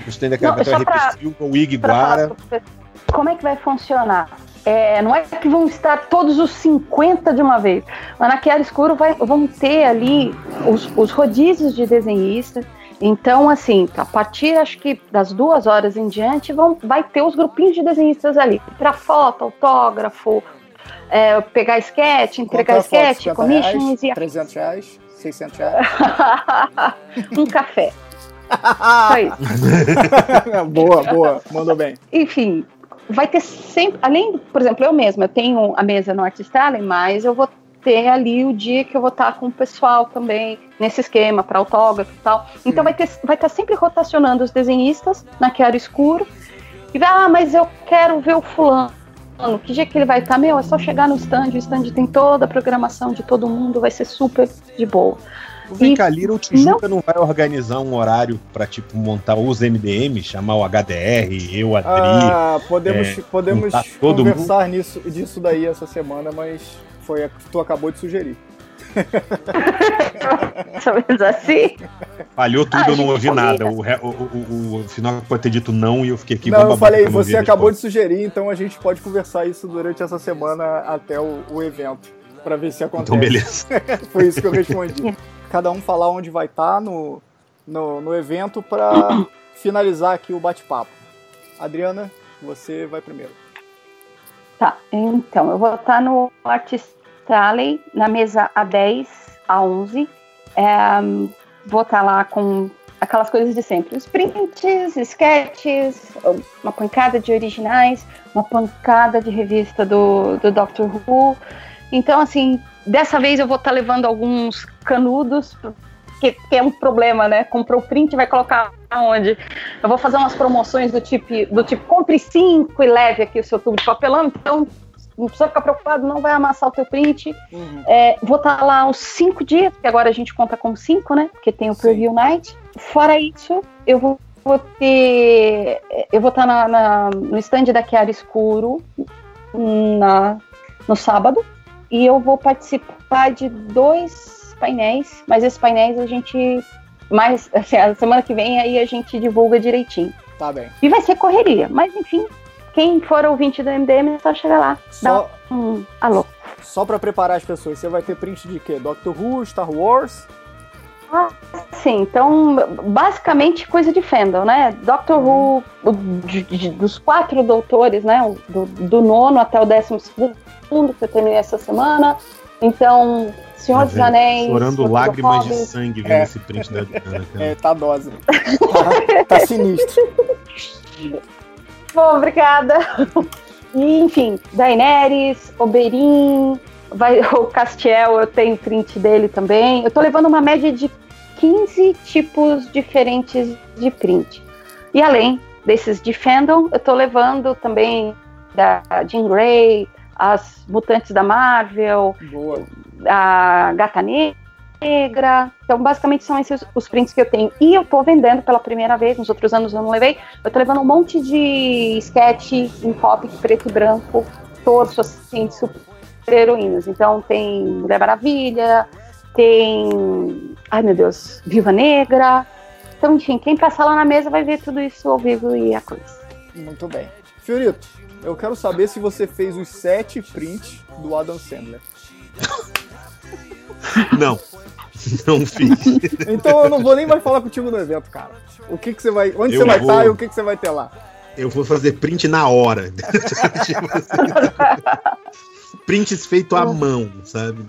no stand da Chiara vai estar o RP pra- Silva, o como é que vai funcionar. É, não é que vão estar todos os 50 de uma vez, mas na Chiara Escuro vai, vão ter ali os, os rodízios de desenhistas. Então, assim, a partir acho que das duas horas em diante, vão, vai ter os grupinhos de desenhistas ali. Para foto, autógrafo, é, pegar sketch, entregar Quanto a foto? sketch, 50 commissions reais, e 300 reais, 600 reais. um café. Só isso. boa, boa, mandou bem. enfim, vai ter sempre, além, por exemplo, eu mesma, eu tenho a mesa no Artist Alley, mas eu vou ter ali o dia que eu vou estar com o pessoal também nesse esquema para autógrafo e tal. Então Hum. vai ter vai estar sempre rotacionando os desenhistas na Chiara Escuro. E vai, ah, mas eu quero ver o fulano. Que dia que ele vai estar? Meu, é só chegar no stand, o stand tem toda a programação de todo mundo, vai ser super de boa. Vem E- cá, Little Tijuca não... vai organizar um horário pra, tipo, montar os MDM, chamar o HDR, eu, a Adri. Ah, podemos, é, podemos conversar nisso, disso daí essa semana, mas foi a que tu acabou de sugerir. Mais menos assim. Falhou tudo, Ah, eu não gente, ouvi nada. O, o, o, o final pode ter dito não e eu fiquei aqui Não, eu falei, não você acabou de sugerir, então a gente pode conversar isso durante essa semana até o, o evento, pra ver se acontece. Então, beleza. Foi isso que eu respondi. Cada um falar onde vai estar no, no, no evento pra finalizar aqui o bate-papo. Adriana, você vai primeiro. Tá, então, eu vou estar no Artist Alley, na mesa A10 a 11. É, vou estar tá lá com aquelas coisas de sempre. Os prints, sketches, uma pancada de originais, uma pancada de revista do, do Doctor Who. Então, assim, dessa vez eu vou estar tá levando alguns canudos, que, que, é um problema, né? Comprou o print vai colocar onde? Eu vou fazer umas promoções do tipo, do tipo compre cinco e leve aqui o seu tubo de papelão, então não precisa ficar preocupado, não vai amassar o teu print. Uhum. É, vou estar tá lá uns cinco dias, porque agora a gente conta com cinco, né? Porque tem o Preview Sim. Night. Fora isso, eu vou, vou ter. Eu vou estar na, na, no stand da Chiara Escuro na, no sábado. E eu vou participar de dois painéis, mas esses painéis a gente. Mais, assim, a semana que vem aí a gente divulga direitinho. Tá bem. E vai ser correria, mas enfim, quem for ouvinte do MDM é só chegar lá. Só... Dá um alô. Só para preparar as pessoas, você vai ter print de quê? Doctor Who, Star Wars? Ah, sim, então basicamente coisa de fandom, né? Doctor Who, de, de, dos quatro doutores, né? Do, do, nono até o décimo segundo, que eu terminei essa semana. Então, Senhor dos Anéis. Chorando lágrimas de sangue vendo é. esse print da Diana. É, tá dose. tá, tá sinistro. Bom, obrigada. E, enfim, Daenerys, Oberyn, vai, o Castiel, eu tenho print dele também. Eu tô levando uma média de 15 tipos diferentes de print. E além desses de fandom, eu tô levando também da Jean Grey, as mutantes da Marvel, Boa. a Gata Negra. Então, basicamente, são esses os prints que eu tenho. E eu tô vendendo pela primeira vez, nos outros anos eu não levei. Eu tô levando um monte de sketch em pop preto e branco, torso, assim, de heroínas. Então, tem Mulher Maravilha, tem. Ai meu Deus, Viva Negra. Então, enfim, quem passar lá na mesa vai ver tudo isso ao vivo e a coisa. Muito bem. Fiorito, eu quero saber se você fez os sete prints do Adam Sandler. Não. Não fiz. então eu não vou nem mais falar contigo no evento, cara. O que, que você vai. Onde eu você vai vou... estar e o que, que você vai ter lá? Eu vou fazer print na hora. prints feito à mão, sabe?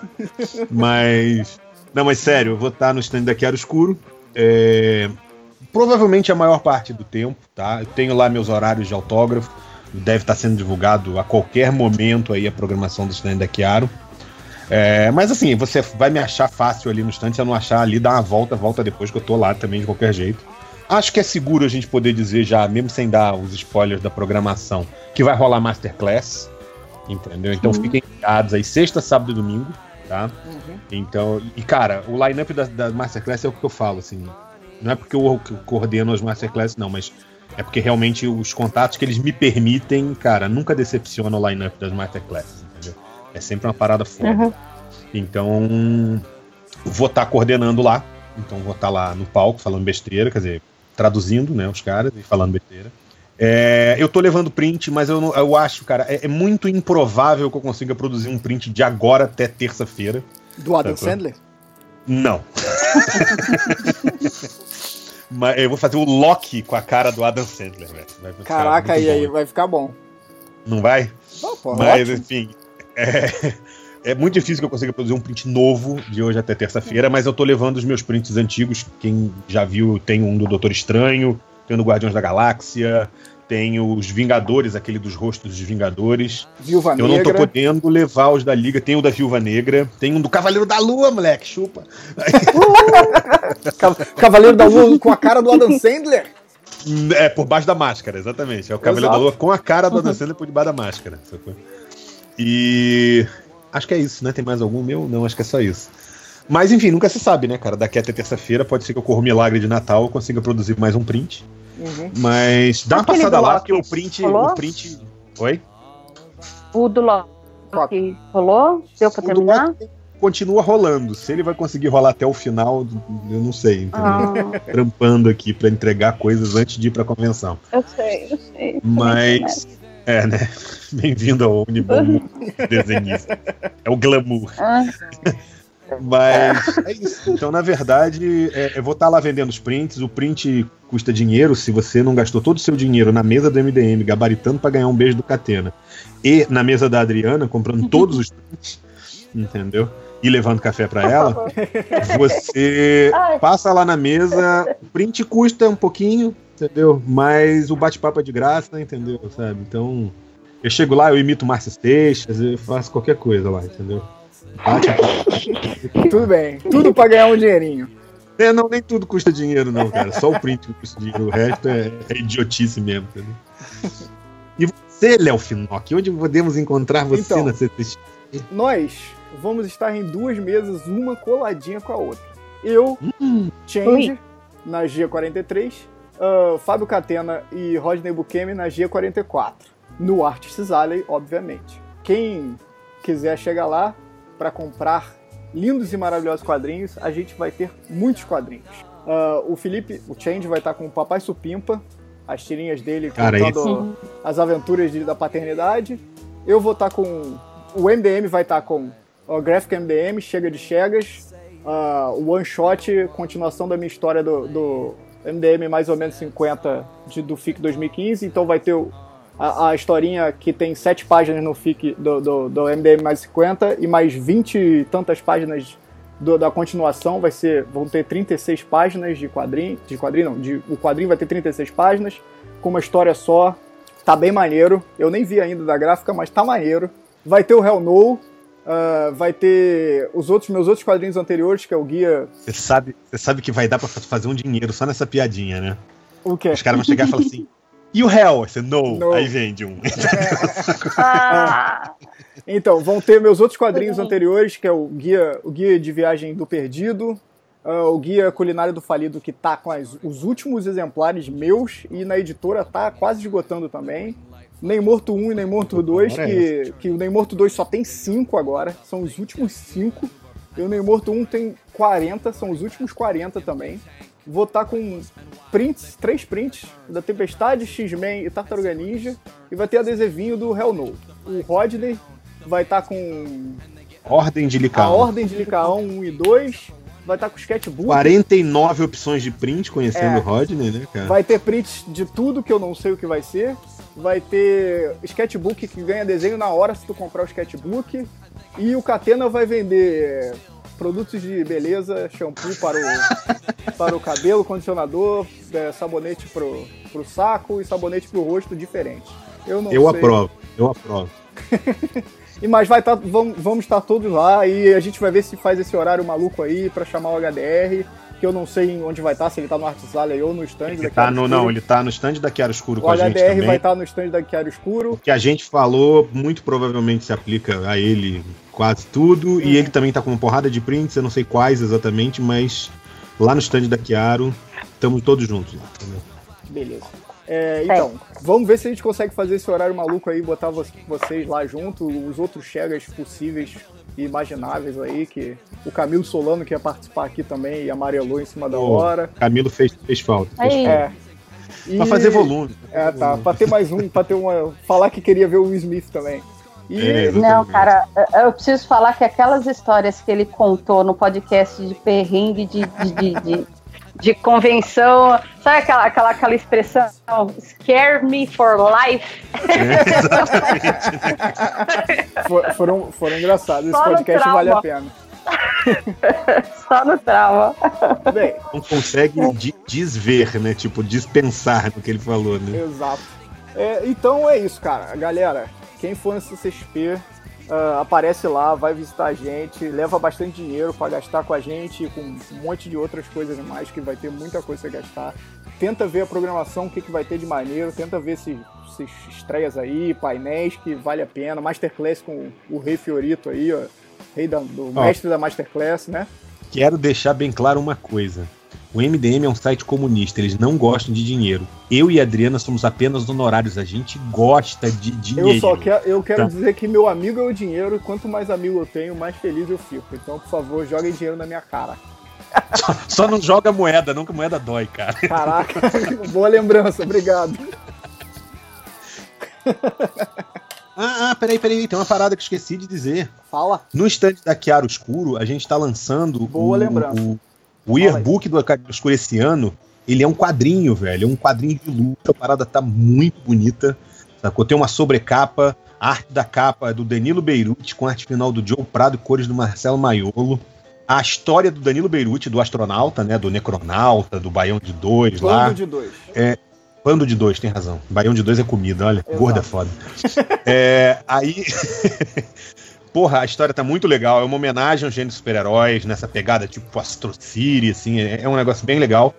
mas. Não, mas sério, eu vou estar no stand da Chiaro Escuro. É, provavelmente a maior parte do tempo, tá? Eu tenho lá meus horários de autógrafo. Deve estar sendo divulgado a qualquer momento aí a programação do stand da Chiaro. É, mas assim, você vai me achar fácil ali no stand, se eu não achar ali, dá uma volta, volta depois que eu tô lá também de qualquer jeito. Acho que é seguro a gente poder dizer já, mesmo sem dar os spoilers da programação, que vai rolar Masterclass. Entendeu? Então uhum. fiquem ligados aí, sexta, sábado e domingo, tá? Uhum. Então, e cara, o line-up da, da, Masterclass é o que eu falo, assim. Não é porque eu, coordeno as Masterclass, não, mas é porque realmente os contatos que eles me permitem, cara, nunca decepciona o line-up das Masterclass, entendeu? É sempre uma parada foda. Uhum. Então, vou estar tá coordenando lá. Então, vou estar tá lá no palco falando besteira, quer dizer, traduzindo, né, os caras e falando besteira. É, eu tô levando print, mas eu, não, eu acho, cara, é, é, muito improvável que eu consiga produzir um print de agora até terça-feira. Do Adam Sandler? Não. mas eu vou fazer o Loki com a cara do Adam Sandler, velho. Caraca, e aí, vai ficar bom. Não vai? Não, pô, mas, ótimo. enfim. É, é muito difícil que eu consiga produzir um print novo de hoje até terça-feira, mas eu tô levando os meus prints antigos. Quem já viu, tem um do Doutor Estranho, tem o Guardiões da Galáxia, tem os Vingadores, aquele dos rostos dos Vingadores. Viúva eu Negra. não tô podendo levar os da Liga. Tem o da Viúva Negra. Tem um do Cavaleiro da Lua, moleque. Chupa. Cavaleiro da Lua com a cara do Adam Sandler? É, por baixo da máscara, exatamente. É o Cavaleiro Exato. da Lua com a cara do Adam Sandler por debaixo da máscara. E. Acho que é isso, né? Tem mais algum meu? Não, acho que é só isso. Mas enfim, nunca se sabe, né, cara? Daqui até terça-feira pode ser que ocorra um milagre de Natal, eu consiga produzir mais um print. Uhum. Mas dá uma passada lá, porque o print. Rolou? O print. Oi? O do Loki rolou? Deu pra terminar? Continua rolando. Se ele vai conseguir rolar até o final, eu não sei. Ah. Trampando aqui para entregar coisas antes de ir pra convenção. Eu sei, eu sei. Mas. É, né? Bem-vindo ao Unibom desenhista. É o glamour. Ah. Mas é isso. Então, na verdade, é, eu vou estar tá lá vendendo os prints. O print custa dinheiro. Se você não gastou todo o seu dinheiro na mesa do MDM, gabaritando para ganhar um beijo do Catena, e na mesa da Adriana, comprando todos os prints, entendeu? ir levando café para ela, você passa lá na mesa, o print custa um pouquinho, entendeu? Mas o bate-papo é de graça, entendeu? Sabe? Então, eu chego lá, eu imito Márcio Seixas, eu faço qualquer coisa lá, entendeu? Tudo bem. Tudo pra ganhar um dinheirinho. É, não, nem tudo custa dinheiro, não, cara. Só o print custa dinheiro. O resto é, é idiotice mesmo, entendeu? E você, Léo Finocchi, onde podemos encontrar você Então. na CCXP? Nós vamos estar em duas mesas, uma coladinha com a outra. Eu, Hum, Change, Ui. na G43, ah, Fábio Catena e Rodney Bukemi na G44. No Artists Alley, obviamente. Quem quiser chegar lá para comprar lindos e maravilhosos quadrinhos, a gente vai ter muitos quadrinhos. Ah, o Felipe, o Change, vai estar com o Papai Supimpa, as tirinhas dele Cara, contando as aventuras de- da paternidade. Eu vou estar com. O MDM vai estar com o Graphic MDM, Chega de Chegas, ah, o One Shot, continuação da minha história do, do MDM mais ou menos 50 de, do FIC 2015. Então vai ter o- a, a historinha que tem 7 páginas no FIC do, do, do MDM mais 50 e mais 20 e tantas páginas do- da continuação. Vai ser, vão ter 36 páginas de quadrinho. De quadrinho não, de, o quadrinho vai ter 36 páginas, com uma história só. Tá bem maneiro. Eu nem vi ainda da gráfica, mas tá maneiro. Vai ter o Hell No. ah, vai ter os outros meus outros quadrinhos anteriores, que é o guia. Você sabe, você sabe que vai dar pra fazer um dinheiro só nessa piadinha, né? O quê? Os caras vão chegar e falar assim. E o Hell? Você, no. No. Aí vende um. Ah, Então, vão ter meus outros quadrinhos anteriores, que é o guia, o guia de viagem do perdido, ah, o guia culinário do falido, que tá com as- os últimos exemplares meus e na editora tá quase esgotando também. Nem Morto 1 e Nem Morto 2, Agora é que, que o Nem Morto 2 só tem 5 agora, são os últimos 5. E o Nem Morto 1 tem 40, são os últimos 40 também. Vou estar com prints, três prints da Tempestade, X-Men e Tartaruga Ninja. E vai ter adesivinho do Hell No. O Rodney vai estar com Ordem de a Licaon. Ordem de Licaão 1 e 2. Vai estar com sketchbook. 49 opções de print, conhecendo É. o Rodney, né, cara? Vai ter prints de tudo que eu não sei o que vai ser. Vai ter sketchbook que ganha desenho na hora se tu comprar o sketchbook. E o Catena vai vender produtos de beleza, shampoo para o, para o cabelo, condicionador, é, sabonete pro, pro saco e sabonete pro rosto diferente. Eu não Eu sei. aprovo, eu aprovo. E mas vai tá, vamos, vamos estar todos lá e a gente vai ver se faz esse horário maluco aí pra chamar o HDR, que eu não sei onde vai estar, se ele tá no Arts Alley ou no stand Ele da tá Chiaro no, Escuro. não, ele tá no stand da Chiaro Escuro O com a gente HDR também. vai estar no stand da Chiaro Escuro. O que a gente falou muito provavelmente se aplica a ele quase tudo. E Uhum. ele também tá com uma porrada de prints, eu não sei quais exatamente, mas lá no stand da Chiaro, estamos todos juntos lá. entendeu? Beleza. É, então, vamos ver se a gente consegue fazer esse horário maluco aí, botar vo- vocês lá junto, os outros chegas possíveis e imagináveis aí, que o Camilo Solano que ia participar aqui também e amarelou em cima da Pô, hora. Camilo fez, fez falta. Fez Aí. falta. É. E- Pra fazer volume. É, tá. Pra ter mais um, pra ter uma. Falar que queria ver o Will Smith também. E É, não, cara, eu preciso falar que aquelas histórias que ele contou no podcast de perrengue de, de, de, de, de convenção, sabe aquela, aquela, aquela expressão scare me for life? for- foram, foram engraçados. Esse Só no podcast trauma. vale a pena. Só no trauma. Bem, Não consegue de- desver, né? Tipo, dispensar no que ele falou, né? exato. É, então é isso, cara. Galera, quem for no CCXP, ah, aparece lá, vai visitar a gente, leva bastante dinheiro pra gastar com a gente, com um monte de outras coisas mais, que vai ter muita coisa pra gastar. Tenta ver a programação, o que, que vai ter de maneiro, tenta ver se, se estreias aí, painéis que vale a pena, Masterclass com o Rei Fiorito aí, ó. Rei da- do mestre da Masterclass, né? Quero deixar bem claro uma coisa. O MDM é um site comunista, eles não gostam de dinheiro. Eu e a Adriana somos apenas honorários, a gente gosta de dinheiro. Eu só quero, eu quero Tá. dizer que meu amigo é o dinheiro, quanto mais amigo eu tenho, mais feliz eu fico. Então, por favor, joguem dinheiro na minha cara. Só não joga moeda, não que moeda dói, cara. Caraca, boa lembrança, obrigado. Ah, ah, peraí, peraí, tem uma parada que eu esqueci de dizer. Fala. No stand da Chiaro Escuro, a gente tá lançando Boa o, lembrança. o, o yearbook do Chiaro Escuro esse ano. Ele é um quadrinho, velho. É um quadrinho de luta. A parada tá muito bonita. Sacou? Tem uma sobrecapa. A arte da capa é do Danilo Beirute, com arte final do Joe Prado e cores do Marcelo Maiolo. A história do Danilo Beirute, do astronauta, né? Do necronauta, do Baião de Dois lá. Bando de dois. É, Bando de dois, tem razão. Baião de dois é comida, olha. Exato. Gorda é foda. É, aí. Porra, a história tá muito legal. É uma homenagem aos gêneros super-heróis, nessa pegada tipo Astro City, assim. É, é um negócio bem legal.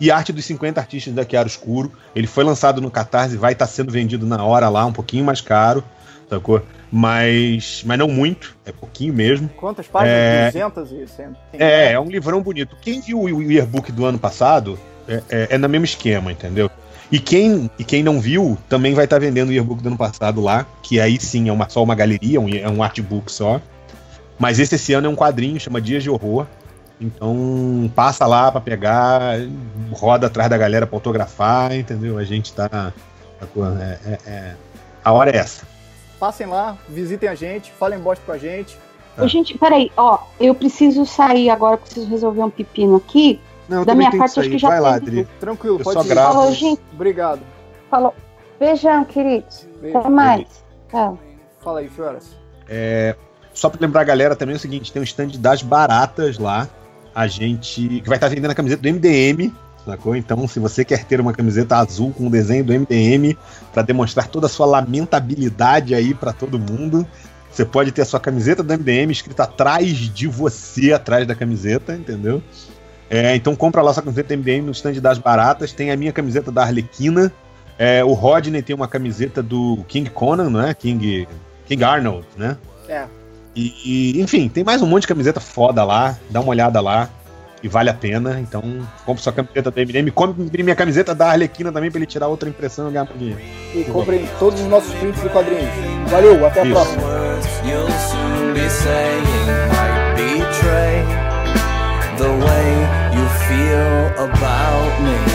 E arte dos 50 artistas da Chiaro Escuro. Ele foi lançado no Catarse e vai estar sendo vendido na hora lá, um pouquinho mais caro, sacou? Mas, mas não muito, é pouquinho mesmo. Quantas páginas? É. 200 e 100. É, é um livrão bonito. Quem viu o yearbook do ano passado é, é, é no mesmo esquema, entendeu? E quem, e quem não viu também vai estar vendendo o yearbook do ano passado lá, que aí sim é uma, só uma galeria, um, é um artbook só. Mas esse esse ano é um quadrinho, chama Dias de Horror. Então passa lá pra pegar, roda atrás da galera pra autografar, entendeu? A gente tá. tá é- é- é- a hora é essa. Passem lá, visitem a gente, falem bosta com a gente. Tá. Ô, gente, peraí, ó, eu preciso sair agora, preciso resolver um pepino aqui. Não, eu Da também minha tenho parte, que acho que já Vai lá, Adri. Tranquilo, Eu pode só ir. gravo. Falou, gente, Obrigado. falou. Beijão, queridos. Beijo. Até mais. Tchau. Fala aí, Fioras. É, só pra lembrar a galera também é o seguinte: tem um stand das baratas lá. A gente. que vai estar vendendo a camiseta do MDM, sacou? Então, se você quer ter uma camiseta azul com o desenho do MDM pra demonstrar toda a sua lamentabilidade aí pra todo mundo, você pode ter a sua camiseta do MDM escrita atrás de você, atrás da camiseta, entendeu? É, então compra lá sua camiseta MDM no stand das baratas. Tem a minha camiseta da Arlequina. É, o Rodney tem uma camiseta do King Conan, não é? King, King Arnold, né? É. E, e, enfim, tem mais um monte de camiseta foda lá. Dá uma olhada lá. E vale a pena. Então, compre sua camiseta do MDM. Compre minha camiseta da Arlequina também pra ele tirar outra impressão e ganhar um dinheiro. E comprem todos os nossos prints e quadrinhos. Valeu, até a Isso. próxima. about me.